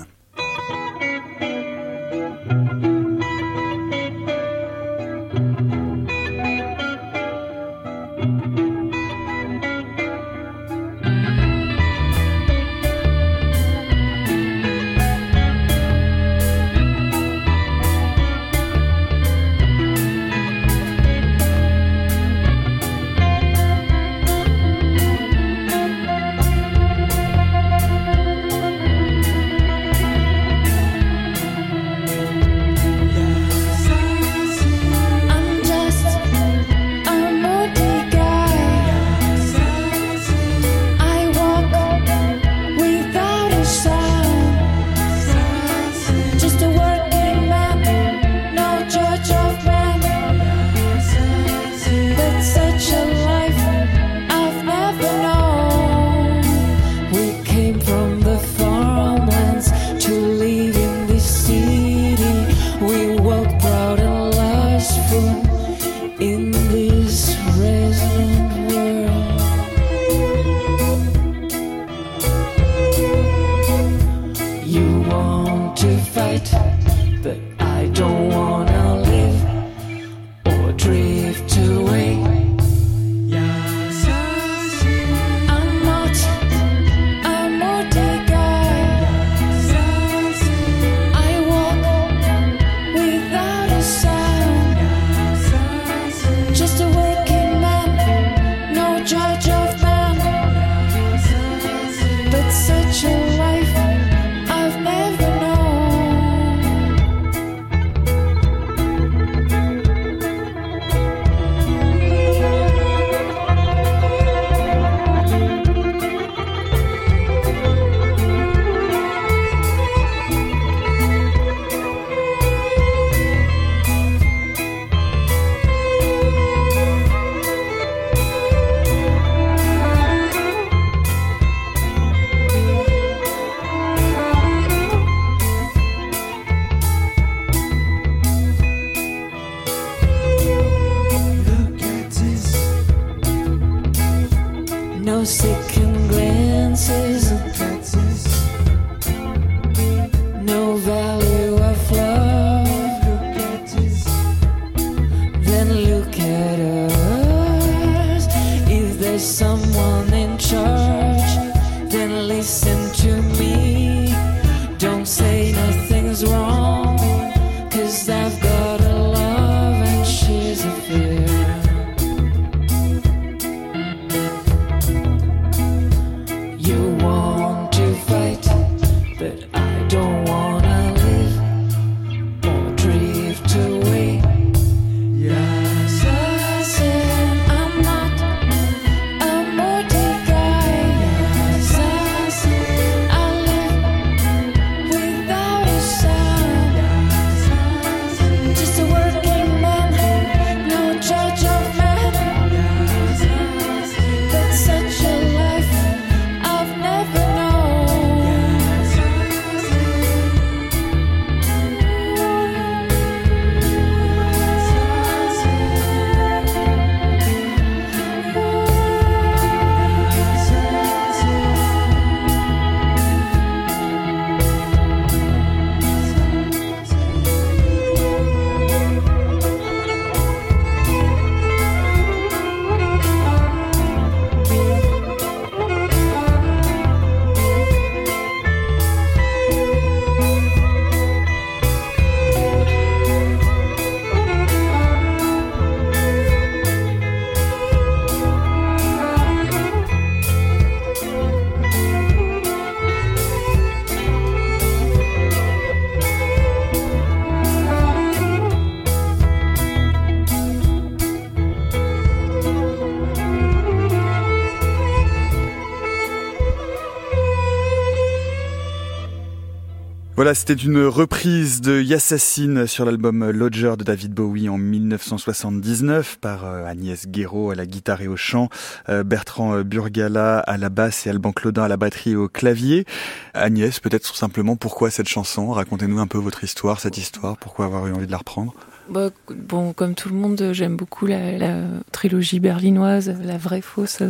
C'était une reprise de Yassassin sur l'album Lodger de David Bowie en 1979 par euh, Agnès Guéraud à la guitare et au chant, euh, Bertrand euh, Burgala à la basse et Alban Claudin à la batterie et au clavier. Agnès, peut-être simplement pourquoi cette chanson? Racontez-nous un peu votre histoire, cette histoire, pourquoi avoir eu envie de la reprendre? Bah, bon, comme tout le monde, j'aime beaucoup la, la, trilogie berlinoise, la vraie fausse.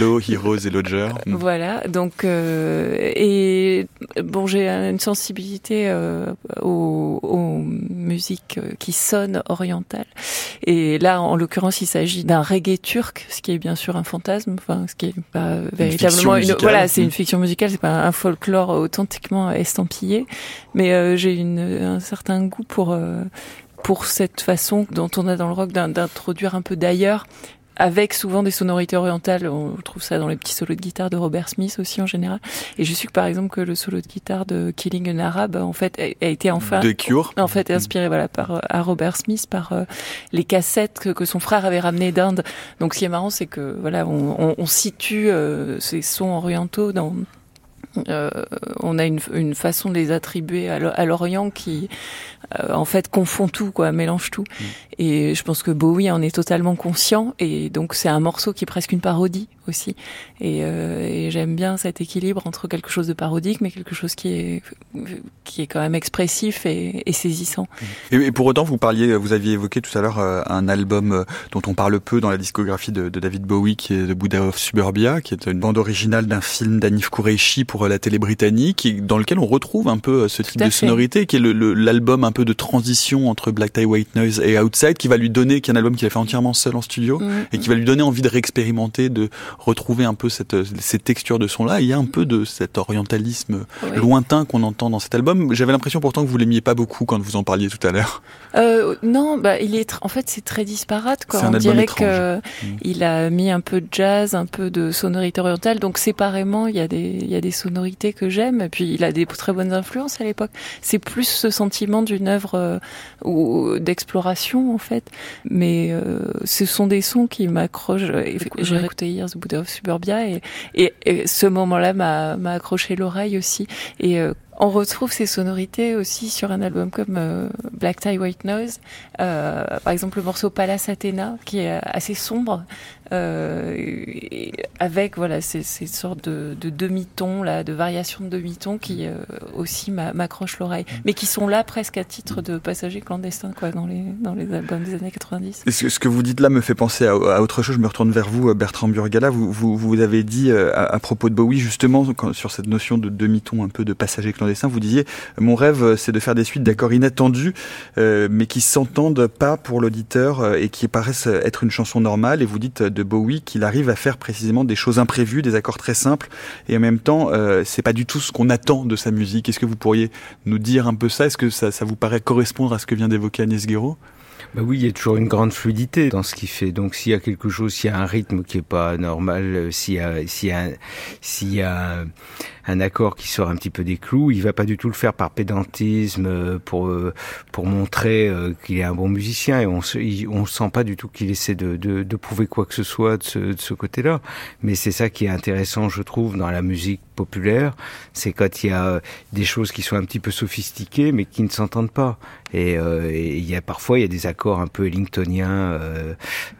Low, Heroes et Lodger. [LAUGHS] Voilà, donc euh, et bon, j'ai une sensibilité euh, aux, aux, musiques qui sonnent orientales. Et là, en l'occurrence, il s'agit d'un reggae turc, ce qui est bien sûr un fantasme, enfin, ce qui est pas véritablement une, voilà, c'est une fiction musicale, c'est pas un folklore authentiquement estampillé, mais euh, j'ai une un certain goût pour euh, pour cette façon dont on a dans le rock d'introduire un peu d'ailleurs avec souvent des sonorités orientales. On trouve ça dans les petits solos de guitare de Robert Smith aussi en général. Et je suis que par exemple que le solo de guitare de Killing an Arab en fait a été enfin de Cure. en fait inspiré voilà par à Robert Smith par euh, les cassettes que, que, son frère avait ramenées d'Inde. Donc ce qui est marrant c'est que voilà on, on, on situe euh, ces sons orientaux dans euh, on a une, une, façon de les attribuer à l'Orient qui, euh, en fait, confond tout, quoi, mélange tout. Mm. Et je pense que Bowie en est totalement conscient. Et donc, c'est un morceau qui est presque une parodie aussi. Et, euh, et j'aime bien cet équilibre entre quelque chose de parodique, mais quelque chose qui est qui est quand même expressif et, et saisissant. Et, et, pour autant, vous parliez, vous aviez évoqué tout à l'heure euh, un album euh, dont on parle peu dans la discographie de, de David Bowie, qui est The Buddha of Suburbia, qui est une bande originale d'un film d'Anif Kureishi pour la télé britannique, dans lequel on retrouve un peu ce type de sonorité, qui est l'album un peu de transition entre Black Tie White Noise et Outside, qui va lui donner, qui est un album qu'il a fait entièrement seul en studio, mmh. et qui va lui donner envie de réexpérimenter, de retrouver un peu cette, ces textures de son-là. Il y a un peu de cet orientalisme oui. lointain qu'on entend dans cet album. J'avais l'impression pourtant que vous l'aimiez pas beaucoup quand vous en parliez tout à l'heure. Euh, non, bah, il est, en fait, c'est très disparate. Quoi. On dirait que mmh. il a mis un peu de jazz, un peu de sonorité orientale. Donc séparément, il y a des, il y a des sonorités que j'aime. Et puis il a des très bonnes influences à l'époque. C'est plus ce sentiment d'une œuvre euh, ou d'exploration en fait. Mais euh, ce sont des sons qui m'accrochent. J'ai écouté hier Buddha of Suburbia et, et, ce moment-là m'a accroché l'oreille aussi. Et euh, on retrouve ces sonorités aussi sur un album comme euh, Black Tie White Nose, euh, par exemple le morceau Palace Athena qui est assez sombre, euh, avec voilà ces, ces sortes de, de demi-tons là, de variations de demi-tons qui euh, aussi m'accrochent l'oreille, mais qui sont là presque à titre de passagers clandestins quoi dans les dans les albums des années 90. Ce, ce que vous dites là me fait penser à, à, autre chose. Je me retourne vers vous, Bertrand Burgala. Vous vous, vous avez dit à, à, propos de Bowie justement quand, sur cette notion de demi-ton un peu de passagers clandestins, vous disiez mon rêve c'est de faire des suites d'accords inattendus, euh, mais qui s'entendent pas pour l'auditeur et qui paraissent être une chanson normale. Et vous dites de Bowie qu'il arrive à faire précisément des choses imprévues, des accords très simples, et en même temps, euh, c'est pas du tout ce qu'on attend de sa musique. Est-ce que vous pourriez nous dire un peu ça? Est-ce que ça, vous paraît correspondre à ce que vient d'évoquer Agnès Guéraud? Bah oui, il y a toujours une grande fluidité dans ce qu'il fait. Donc s'il y a quelque chose, s'il y a un rythme qui est pas normal, euh, s'il y a, s'il y a un, accord qui sort un petit peu des clous, il va pas du tout le faire par pédantisme euh, pour pour montrer qu'il est un bon musicien et on se, on sent pas du tout qu'il essaie de, de, de, prouver quoi que ce soit de ce, de ce côté-là. Mais c'est ça qui est intéressant, je trouve, dans la musique populaire, c'est quand il y a des choses qui sont un petit peu sophistiquées mais qui ne s'entendent pas. Et, euh, il y a parfois il y a des accords un peu ellingtoniens euh,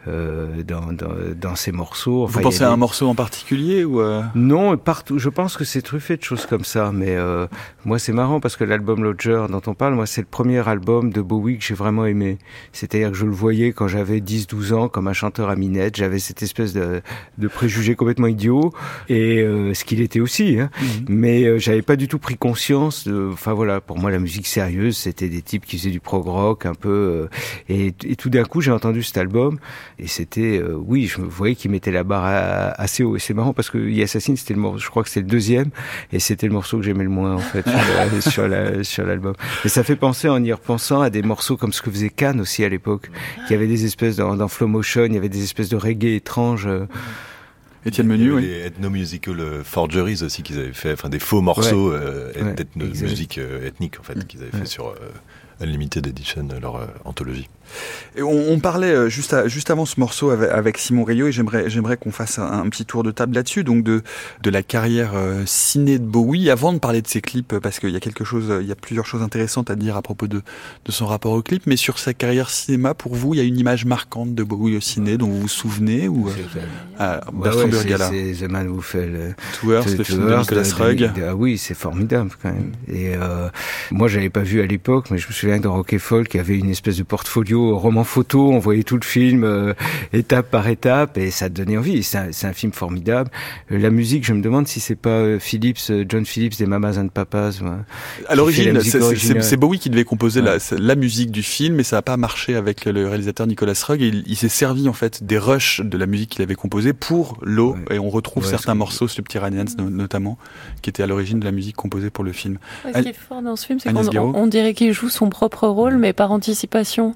euh, dans, dans, dans, ces morceaux. Enfin, Vous pensez à un morceau en particulier ou euh... Non, partout. Je pense que c'est truffé de choses comme ça. Mais euh, moi c'est marrant parce que l'album Lodger dont on parle, moi c'est le premier album de Bowie que j'ai vraiment aimé. C'est-à-dire que je le voyais quand j'avais 10-12 ans comme un chanteur à minette. J'avais cette espèce de, de préjugé complètement idiot et euh, ce qu'il était aussi. Hein. Mmh. Mais euh, j'avais pas du tout pris conscience. De... Enfin voilà, pour moi la musique sérieuse c'était des types qui faisaient du prog rock un peu. Et, et, tout d'un coup, j'ai entendu cet album et c'était, oui, je voyais qu'il mettait la barre à, assez haut. Et c'est marrant parce que Assassin, c'était le je crois que c'est le deuxième et c'était le morceau que j'aimais le moins en fait [LAUGHS] sur, la, sur l'album. Mais ça fait penser en y repensant à des morceaux comme ce que faisait Cannes aussi à l'époque, qui avait des espèces dans, dans Flow Motion, il y avait des espèces de reggae étranges. Euh, Étienne Menu, oui. Les ethnomusical forgeries aussi qu'ils avaient fait, enfin des faux morceaux ouais, euh, ouais, d'ethnomusique euh, ethnique en fait qu'ils avaient fait sur euh, Unlimited Edition, leur anthologie. Et on, parlait euh, juste, juste avant ce morceau avec, Simon Rio et j'aimerais, j'aimerais qu'on fasse un, petit tour de table là-dessus, donc de, de la carrière euh, ciné de Bowie, avant de parler de ses clips, parce qu'il y a quelque chose, il y a plusieurs choses intéressantes à dire à propos de, de son rapport au clip, mais sur sa carrière cinéma, pour vous, il y a une image marquante de Bowie au ciné dont vous vous souvenez ou ah, bah c'est, The Man Who Fell Tours, le film de Nicolas Rugg. Ah oui, c'est formidable quand même. Et euh, moi, j'avais pas vu à l'époque, mais je me souviens de Rock Folk qui avait une espèce de portfolio roman photo, on voyait tout le film euh, étape par étape et ça donnait envie. C'est un, un, film formidable. Euh, la musique, je me demande si c'est pas euh, Phillips, John Phillips des Mamas and Papas. à l'origine, c'est Bowie qui devait composer la, la, musique du film, mais ça n'a pas marché avec le réalisateur Nicolas Rugg. Et il, s'est servi en fait des rushs de la musique qu'il avait composée pour l'eau, et on retrouve certains morceaux, Subterraneans notamment, qui étaient à l'origine de la musique composée pour le film. ce qui est fort dans ce film, c'est qu'on on dirait qu'il joue son propre rôle, mais par anticipation.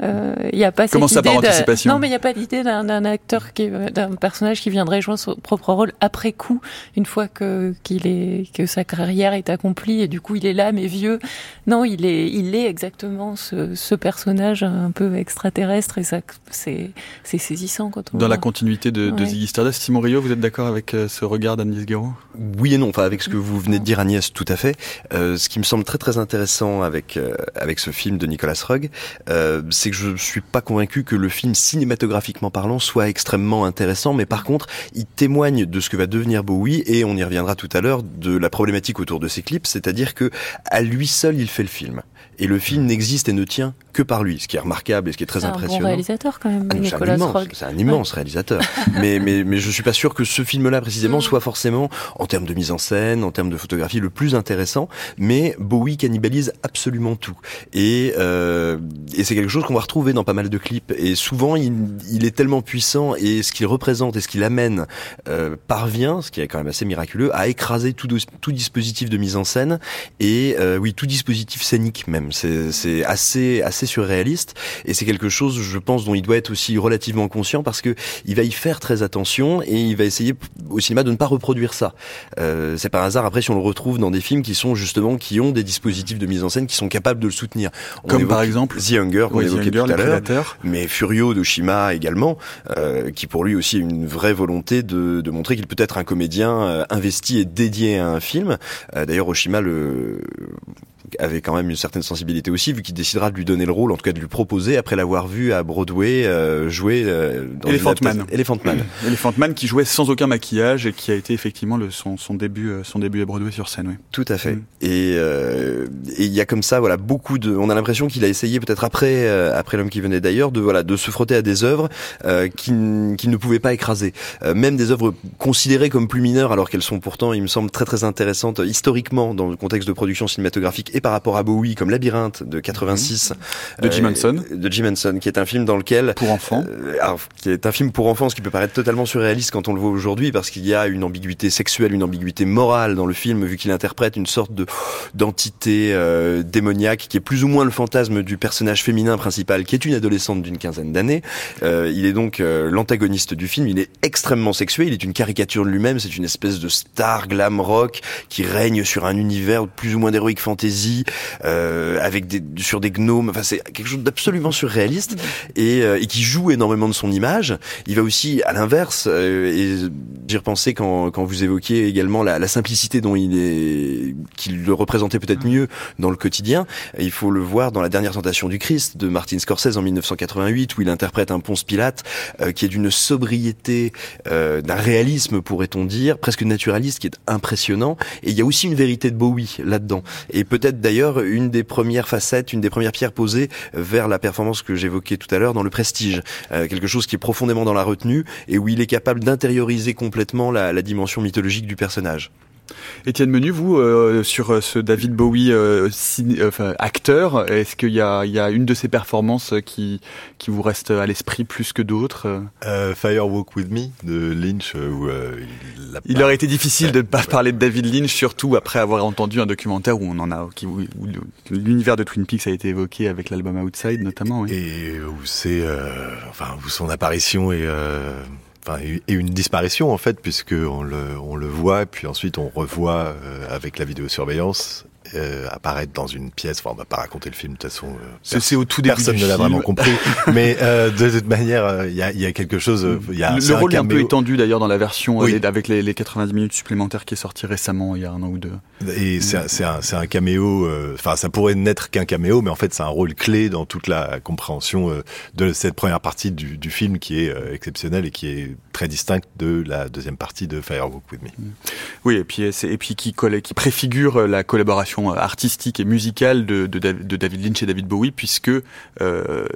Il euh, y a pas Comment cette ça, idée par anticipation Non, mais il n'y a pas l'idée d'un acteur qui, d'un personnage qui viendrait jouer son propre rôle après coup, une fois que qu'il est que sa carrière est accomplie et du coup il est là mais vieux. Non, il est il est exactement ce, ce personnage un peu extraterrestre et ça c'est c'est saisissant quand on dans la continuité de, de Ziggy Stardust. Simon Rio, vous êtes d'accord avec euh, ce regard d'Agnès Guéraud Oui et non. Enfin, avec ce que vous venez de dire, Agnès, tout à fait. Euh, ce qui me semble très très intéressant avec euh, avec ce film de Nicolas Rugg, euh, c'est que je suis pas convaincu que le film cinématographiquement parlant soit extrêmement intéressant, mais par contre, il témoigne de ce que va devenir Bowie et on y reviendra tout à l'heure de la problématique autour de ses clips, c'est-à-dire que à lui seul il fait le film et le film n'existe et ne tient que par lui, ce qui est remarquable et ce qui est très impressionnant. C'est un bon réalisateur quand même, ah, C'est un immense réalisateur. [LAUGHS] mais, mais, mais je suis pas sûr que ce film-là précisément mm. soit forcément, en termes de mise en scène, en termes de photographie, le plus intéressant. Mais Bowie cannibalise absolument tout. Et, euh, et c'est quelque chose qu'on va retrouver dans pas mal de clips. Et souvent, il, il est tellement puissant et ce qu'il représente et ce qu'il amène euh, parvient, ce qui est quand même assez miraculeux, à écraser tout, tout dispositif de mise en scène et euh, oui, tout dispositif scénique même. C'est assez assez surréaliste et c'est quelque chose, je pense, dont il doit être aussi relativement conscient parce que il va y faire très attention et il va essayer au cinéma de ne pas reproduire ça. Euh, c'est par hasard après si on le retrouve dans des films qui sont justement qui ont des dispositifs de mise en scène qui sont capables de le soutenir. Comme par exemple The Hunger qu'on évoquait tout à l'heure, mais Furio de Shima également, euh, qui pour lui aussi a une vraie volonté de, de montrer qu'il peut être un comédien euh, investi et dédié à un film. Euh, D'ailleurs, Oshima le avait quand même une certaine sensibilité aussi, vu qu'il décidera de lui donner le rôle, en tout cas de lui proposer, après l'avoir vu à Broadway euh, jouer euh, dans Elephant Man. Elephant Man. [CLEARS THROAT] Elephant Man qui jouait sans aucun maquillage et qui a été effectivement le, son, son début, euh, son début à Broadway sur scène. Oui. Tout à fait. Mm. Et il y a comme ça, voilà, beaucoup de. On a l'impression qu'il a essayé peut-être après, après l'homme qui venait d'ailleurs, de voilà, de se frotter à des œuvres qu'il qui ne pouvait pas écraser. même des œuvres considérées comme plus mineures, alors qu'elles sont pourtant, il me semble, très très intéressantes historiquement dans le contexte de production cinématographique par rapport à Bowie comme Labyrinthe de 86 de Jim Henson. euh, de Jim Henson qui est un film dans lequel pour enfants. euh, alors, qui est un film pour enfants ce qui peut paraître totalement surréaliste quand on le voit aujourd'hui parce qu'il y a une ambiguïté sexuelle une ambiguïté morale dans le film vu qu'il interprète une sorte de d'entité euh, démoniaque qui est plus ou moins le fantasme du personnage féminin principal qui est une adolescente d'une quinzaine d'années. Euh, il est donc euh, l'antagoniste du film. Il est extrêmement sexuel il est une caricature de lui-même. C'est une espèce de star glam rock qui règne sur un univers plus ou moins d'héroïque fantasy euh, avec des sur des gnomes. Enfin, c'est quelque chose d'absolument surréaliste et, euh, et, qui joue énormément de son image. Il va aussi à l'inverse. Euh, et j'y repensais quand quand vous évoquiez également la, la simplicité dont il est, qu'il le représentait peut-être mieux dans le quotidien. Il faut le voir dans la dernière tentation du Christ de Martin Scorsese en 1988 où il interprète un Ponce Pilate qui est d'une sobriété, d'un réalisme pourrait-on dire, presque naturaliste, qui est impressionnant. Et il y a aussi une vérité de Bowie là-dedans. Et peut-être d'ailleurs une des premières facettes, une des premières pierres posées vers la performance que j'évoquais tout à l'heure dans le prestige. Euh, quelque chose qui est profondément dans la retenue et où il est capable d'intérioriser complètement la, la dimension mythologique du personnage. Étienne Menu, vous, euh, sur euh, ce David Bowie euh, acteur, est-ce qu'il y a, y a, une de ses performances qui, qui vous reste à l'esprit plus que d'autres Fire Walk With Me de Lynch. Où, il, il aurait été difficile de ne pas parler de David Lynch, surtout après avoir entendu un documentaire où on en a, qui, où, l'univers de Twin Peaks a été évoqué avec l'album Outside notamment. Oui. Et où c'est, enfin, où son apparition est et une disparition en fait, puisque on le, on le voit, puis ensuite on revoit euh, avec la vidéosurveillance. Apparaître dans une pièce. Enfin, on va pas raconter le film de toute façon. c'est au tout début Personne ne l'a vraiment compris. [LAUGHS] mais de toute manière, il y a, y, a, quelque chose. Y a, le, rôle est un peu étendu d'ailleurs dans la version avec les, les 90 minutes supplémentaires qui est sorti récemment, il y a un an ou deux. Et c'est un, un, caméo. Enfin, ça pourrait n'être qu'un caméo, mais en fait, c'est un rôle clé dans toute la compréhension de cette première partie du, du film qui est exceptionnelle et qui est très distincte de la deuxième partie de Firewalk With Me. Oui, et puis, et puis qui, qui préfigure la collaboration artistique et musicale de, de, de David Lynch et David Bowie, puisque euh,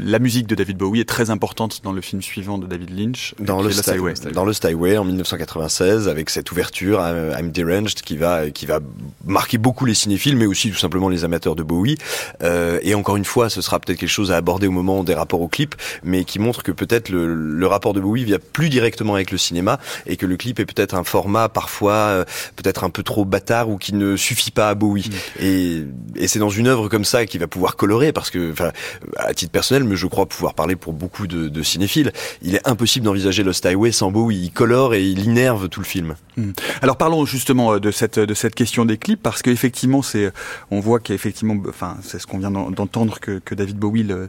la musique de David Bowie est très importante dans le film suivant de David Lynch, dans le Styway. Dans le Styway en 1996, avec cette ouverture I'm Deranged qui va qui va marquer beaucoup les cinéphiles, mais aussi tout simplement les amateurs de Bowie. Euh, et encore une fois, ce sera peut-être quelque chose à aborder au moment des rapports au clip, mais qui montre que peut-être le, le rapport de Bowie vient plus directement avec le cinéma et que le clip est peut-être un format parfois euh, peut-être un peu trop bâtard ou qui ne suffit pas à Bowie. Mm. Et, et c'est dans une œuvre comme ça qu'il va pouvoir colorer parce que, enfin, à titre personnel, mais je crois pouvoir parler pour beaucoup de, de cinéphiles, il est impossible d'envisager Lost Highway sans Bowie. Il colore et il innerve tout le film. Mm. Alors parlons justement euh, de cette de cette question des clips parce qu'effectivement c'est on voit qu'effectivement enfin c'est ce qu'on vient d'entendre que, que David Bowie le,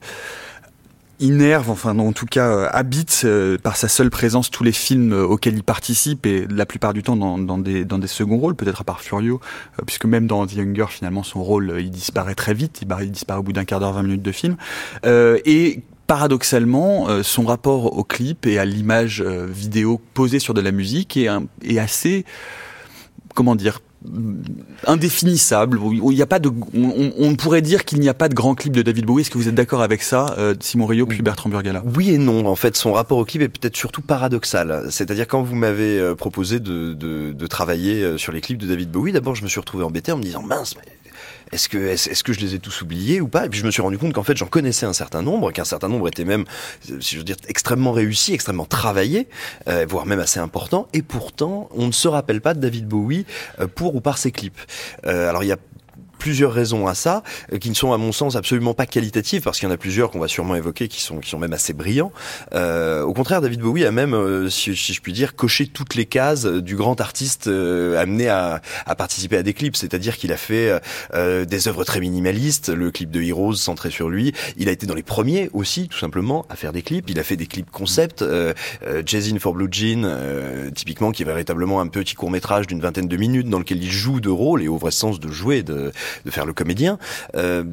innerve, enfin en tout cas euh, habite euh, par sa seule présence tous les films euh, auxquels il participe et la plupart du temps dans, dans des, dans des seconds rôles, peut-être à part Furio, puisque même dans The Younger finalement son rôle il disparaît très vite, il, il disparaît au bout d'un quart d'heure, 20 minutes de film. et paradoxalement, son rapport au clip et à l'image vidéo posée sur de la musique est, est assez, comment dire, indéfinissable. Il n'y a pas de, on, pourrait dire qu'il n'y a pas de grand clip de David Bowie. Est-ce que vous êtes d'accord avec ça, euh, Simon Rio puis Bertrand Burgala? Oui et non. En fait, son rapport au clip est peut-être surtout paradoxal. C'est-à-dire quand vous m'avez euh, proposé de, de, de, travailler euh, sur les clips de David Bowie, d'abord je me suis retrouvé embêté en me disant mince, mais est-ce que, est-ce, que je les ai tous oubliés ou pas? Et puis je me suis rendu compte qu'en fait j'en connaissais un certain nombre, qu'un certain nombre était même, si je veux dire, extrêmement réussi, extrêmement travaillé, euh, voire même assez important. Et pourtant, on ne se rappelle pas de David Bowie euh, pour ou par ses clips. Euh, alors il y a plusieurs raisons à ça, euh, qui ne sont à mon sens absolument pas qualitatives, parce qu'il y en a plusieurs qu'on va sûrement évoquer qui sont qui sont même assez brillants. Euh, au contraire, David Bowie a même, euh, si, si, je puis dire, coché toutes les cases du grand artiste euh, amené à, à, participer à des clips. C'est-à-dire qu'il a fait euh, des œuvres très minimalistes, le clip de Heroes centré sur lui. Il a été dans les premiers aussi, tout simplement, à faire des clips. Il a fait des clips concept, euh, Jazzin for Blue Jean, typiquement, qui est véritablement un petit court métrage d'une vingtaine de minutes dans lequel il joue de rôle et au vrai sens de jouer, de, de faire le comédien. Euh,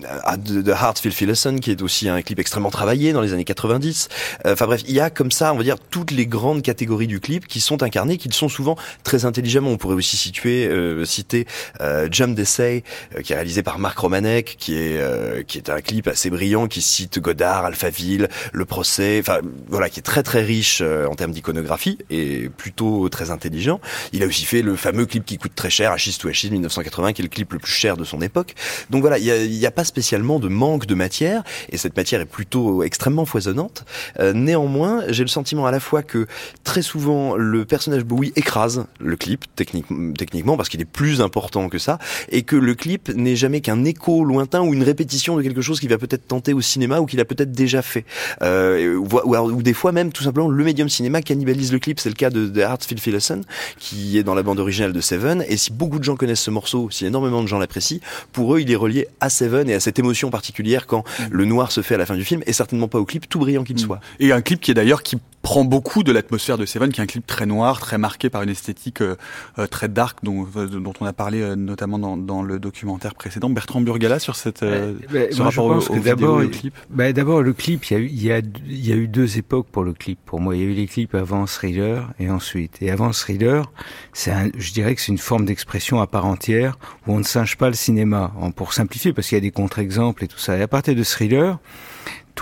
de Heart Phil Phillison qui est aussi un clip extrêmement travaillé dans les années 90. Euh, enfin bref, il y a comme ça, on va dire, toutes les grandes catégories du clip qui sont incarnées, qui sont souvent très intelligemment. On pourrait aussi situer, euh, citer euh, Jump D'Essay, euh, qui est réalisé par Marc Romanek, qui est euh, qui est un clip assez brillant, qui cite Godard, Alphaville, Le Procès, enfin voilà, qui est très très riche en termes d'iconographie et plutôt très intelligent. Il a aussi fait le fameux clip qui coûte très cher, Achis to Achis 1980, qui est le clip le plus cher de son époque. Donc voilà, il y a, y a pas spécialement de manque de matière, et cette matière est plutôt extrêmement foisonnante. Euh, néanmoins, j'ai le sentiment à la fois que très souvent le personnage Bowie écrase le clip technique, techniquement parce qu'il est plus important que ça, et que le clip n'est jamais qu'un écho lointain ou une répétition de quelque chose qui va peut-être tenter au cinéma ou qu'il a peut-être déjà fait. Euh, ou, des fois même tout simplement le médium cinéma cannibalise le clip. C'est le cas de, de Hartfield Phillison qui est dans la bande originale de Seven. Et si beaucoup de gens connaissent ce morceau, si énormément de gens l'apprécient, pour eux il est relié à Seven à cette émotion particulière quand mm. le noir se fait à la fin du film et certainement pas au clip, tout brillant qu'il mm. soit. Et un clip qui est d'ailleurs qui prend beaucoup de l'atmosphère de Seven, qui est un clip très noir, très marqué par une esthétique euh, euh très dark, dont, euh, dont on a parlé euh, notamment dans, dans, le documentaire précédent. Bertrand Burgala sur cette euh, bah, ce rapport au, au d'abord, le clip. Bah, d'abord le clip, il y, a eu, il, y a, il y a eu deux époques pour le clip. Pour moi, il y a eu les clips avant Thriller et ensuite. Et avant Thriller, c'est je dirais que c'est une forme d'expression à part entière où on ne singe pas le cinéma, pour simplifier, parce qu'il y a des contre-exemples et tout ça. Et à partir de Thriller,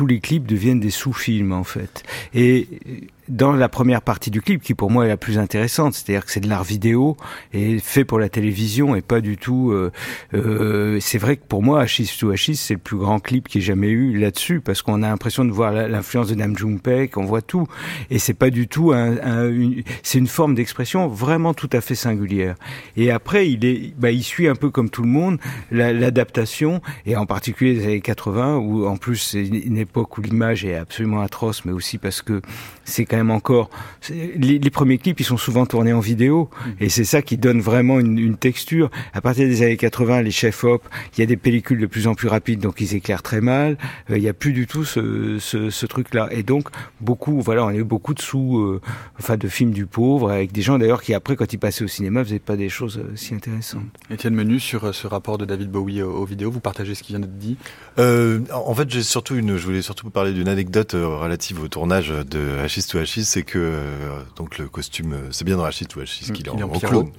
tous les clips deviennent des sous-films en fait. Dans la première partie du clip, qui pour moi est la plus intéressante, c'est-à-dire que c'est de l'art vidéo et fait pour la télévision et pas du tout. Euh, euh, c'est vrai que pour moi, Achis to Achis, c'est le plus grand clip qui ait jamais eu là-dessus, parce qu'on a l'impression de voir l'influence de Nam June Paik, on voit tout, et c'est pas du tout un, un une, c'est une forme d'expression vraiment tout à fait singulière. Et après, il est, bah, il suit un peu comme tout le monde l'adaptation, et en particulier les années 80, où en plus c'est une époque où l'image est absolument atroce, mais aussi parce que c'est quand même encore les, les, premiers clips, ils sont souvent tournés en vidéo, mm. et c'est ça qui donne vraiment une, une, texture. À partir des années 80, les chefs op, il y a des pellicules de plus en plus rapides, donc ils éclairent très mal. Euh, il n'y a plus du tout ce, ce, ce truc-là, et donc beaucoup, voilà, on a eu beaucoup de sous, euh, enfin de films du pauvre, avec des gens d'ailleurs qui après, quand ils passaient au cinéma, faisaient pas des choses euh, si intéressantes. Étienne Menu sur ce rapport de David Bowie aux, vidéos, vous partagez ce qui vient d'être dit? En fait, j'ai surtout une, je voulais surtout vous parler d'une anecdote relative au tournage de To c'est que donc le costume, c'est bien dans Hachis to Hachis qu'il est, en,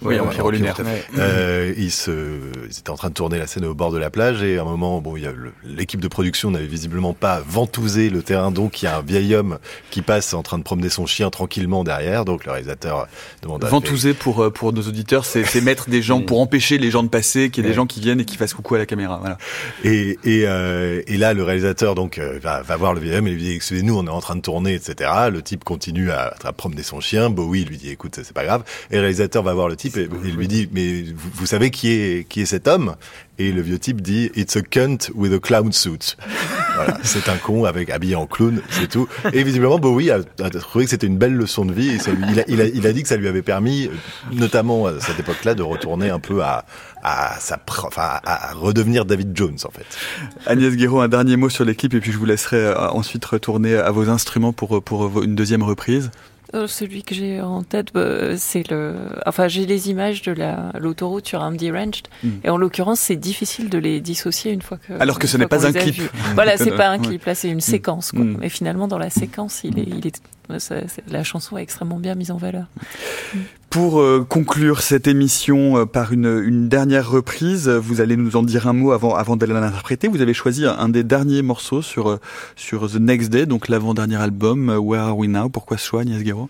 oui, lunaire. Euh, ils, étaient en train de tourner la scène au bord de la plage et à un moment, bon, l'équipe de production n'avait visiblement pas ventousé le terrain, donc il y a un vieil homme qui passe en train de promener son chien tranquillement derrière, donc le réalisateur demande. Ventouser pour euh, pour nos auditeurs, c'est mettre des gens [LAUGHS] pour empêcher les gens de passer, qu'il y ait des gens qui viennent et qui fassent coucou à la caméra, voilà. Et et, euh, et là, le réalisateur donc euh, va, va voir le vieil homme et lui dit excusez-nous, on est en train de tourner, etc. Le type continue à, à promener son chien. Bowie lui dit écoute, c'est pas grave. Et le réalisateur va voir le type et, et lui dit mais vous, vous, savez qui est qui est cet homme? Et le vieux type dit It's a cunt with a clown suit. [LAUGHS] voilà, c'est un con avec habillé en clown, c'est tout. Et visiblement Bowie a, a trouvé que c'était une belle leçon de vie. Et ça il, a, il, a, il a dit que ça lui avait permis, notamment à cette époque-là, de retourner un peu à à, sa, enfin, à redevenir David Jones en fait. Agnès Guéraud, un dernier mot sur l'équipe et puis je vous laisserai ensuite retourner à vos instruments pour, pour une deuxième reprise. Euh, celui que j'ai en tête, bah, c'est le. Enfin, j'ai les images de la l'autoroute sur Amdy Ranch, mm. et en l'occurrence, c'est difficile de les dissocier une fois que. Alors que ce n'est [LAUGHS] pas un clip. Voilà, c'est pas un clip. Là, c'est une mm. séquence. Quoi. Mm. Mais finalement, dans la séquence, il est, il est la chanson est extrêmement bien mise en valeur. Pour euh, conclure cette émission euh, par une, dernière reprise, vous allez nous en dire un mot avant, avant d'aller l'interpréter. Vous avez choisi un des derniers morceaux sur, euh, sur The Next Day, donc l'avant-dernier album, Where Are We Now? Pourquoi ce choix, Agnès Guéraud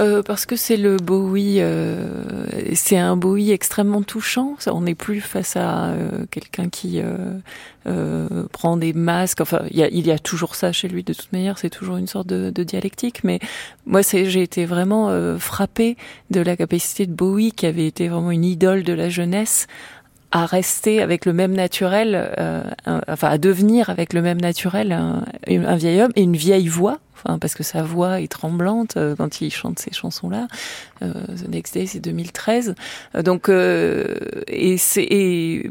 euh, parce que c'est le Bowie, euh, c'est un Bowie extrêmement touchant. On n'est plus face à euh, quelqu'un qui euh, prend des masques. Enfin, il y a, toujours ça chez lui de toute manière. C'est toujours une sorte de, dialectique. Mais moi, j'ai été vraiment frappée de la capacité de Bowie, qui avait été vraiment une idole de la jeunesse, à rester avec le même naturel, euh, enfin à devenir avec le même naturel un, vieil homme et une vieille voix, parce que sa voix est tremblante euh, quand il chante ces chansons-là. Euh, The Next Day, c'est 2013. Euh, donc et c'est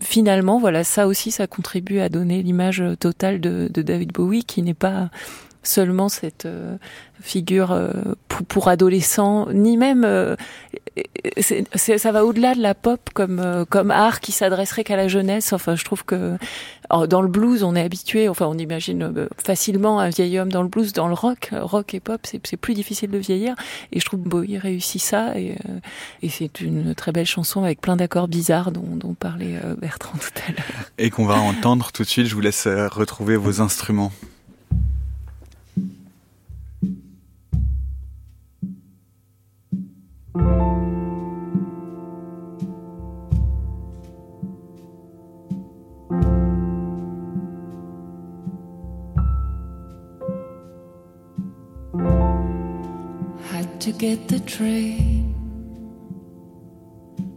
finalement voilà ça aussi ça contribue à donner l'image totale de David Bowie qui n'est pas seulement cette euh, figure euh, pour, adolescents, ni même euh, ça va au-delà de la pop comme comme art qui s'adresserait qu'à la jeunesse. Enfin, je trouve que dans le blues, on est habitué, enfin, on imagine facilement un vieil homme dans le blues, dans le rock, rock et pop, c'est plus difficile de vieillir. Et je trouve que Bowie réussit ça, et, c'est une très belle chanson avec plein d'accords bizarres dont parlait Bertrand tout à l'heure. Et qu'on va entendre tout de suite. Je vous laisse retrouver vos instruments. Had to get the train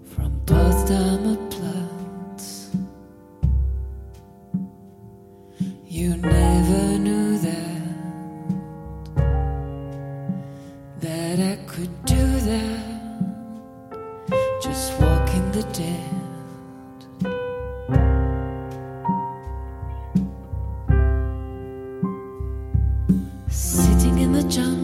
from Potsdamer Platz. You never knew Just walking the dead. Sitting in the jungle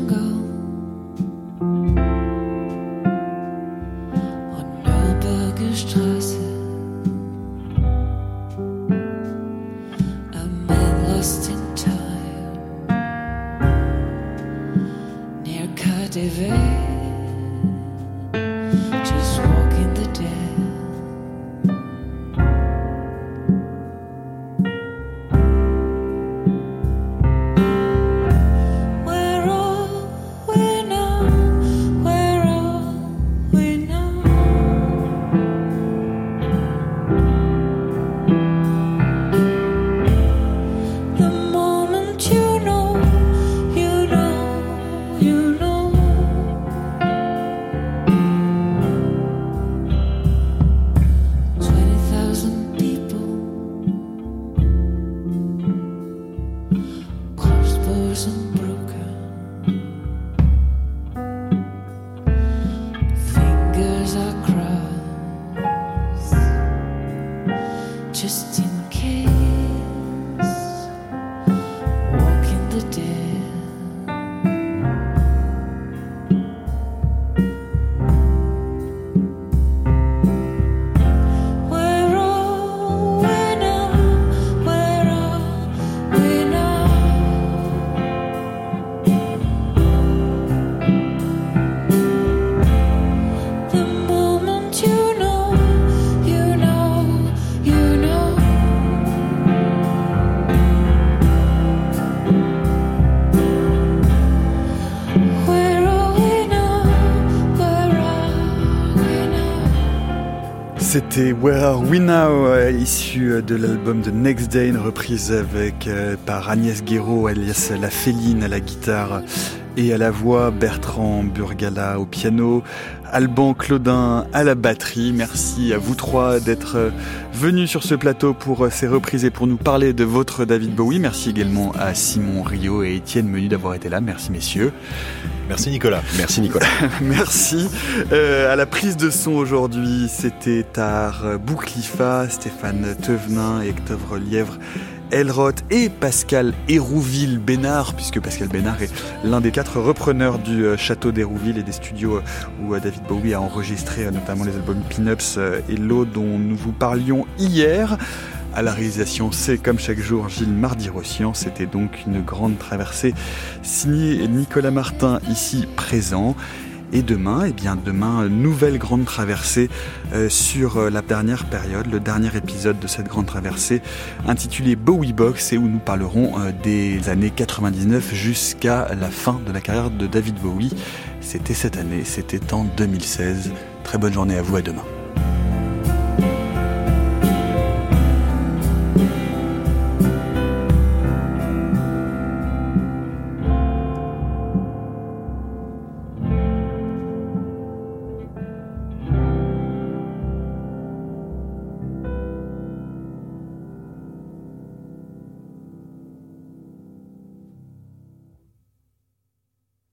Where Are We Now, euh, issu euh, de l'album de Next Day, une reprise avec, euh, par Agnès Guéraud, alias La Féline à la guitare et à la voix, Bertrand Burgala au piano, Alban Claudin à la batterie. Merci à vous trois d'être venus sur ce plateau pour ces reprises et pour nous parler de votre David Bowie. Merci également à Simon Rio et Étienne Menu d'avoir été là. Merci messieurs. Merci Nicolas. Merci Nicolas. [LAUGHS] Merci. Euh, à la prise de son aujourd'hui, c'était Tar Bouclifa, Stéphane Tevenin et Octobre Lièvre. Elroth et Pascal Hérouville Bénard, puisque Pascal Bénard est l'un des quatre repreneurs du euh, château d'Hérouville et des studios euh, où David Bowie a enregistré notamment les albums Pin-Ups et l'eau dont nous vous parlions hier. À la réalisation, c'est comme chaque jour Gilles Mardi-Rossian. C'était donc une grande traversée signée Nicolas Martin ici présent. Et demain, eh bien demain, nouvelle grande traversée euh, sur euh, la dernière période, le dernier épisode de cette grande traversée intitulé Bowie Box et où nous parlerons euh, des années 99 jusqu'à la fin de la carrière de David Bowie. C'était cette année, c'était en 2016. Très bonne journée à vous, à demain.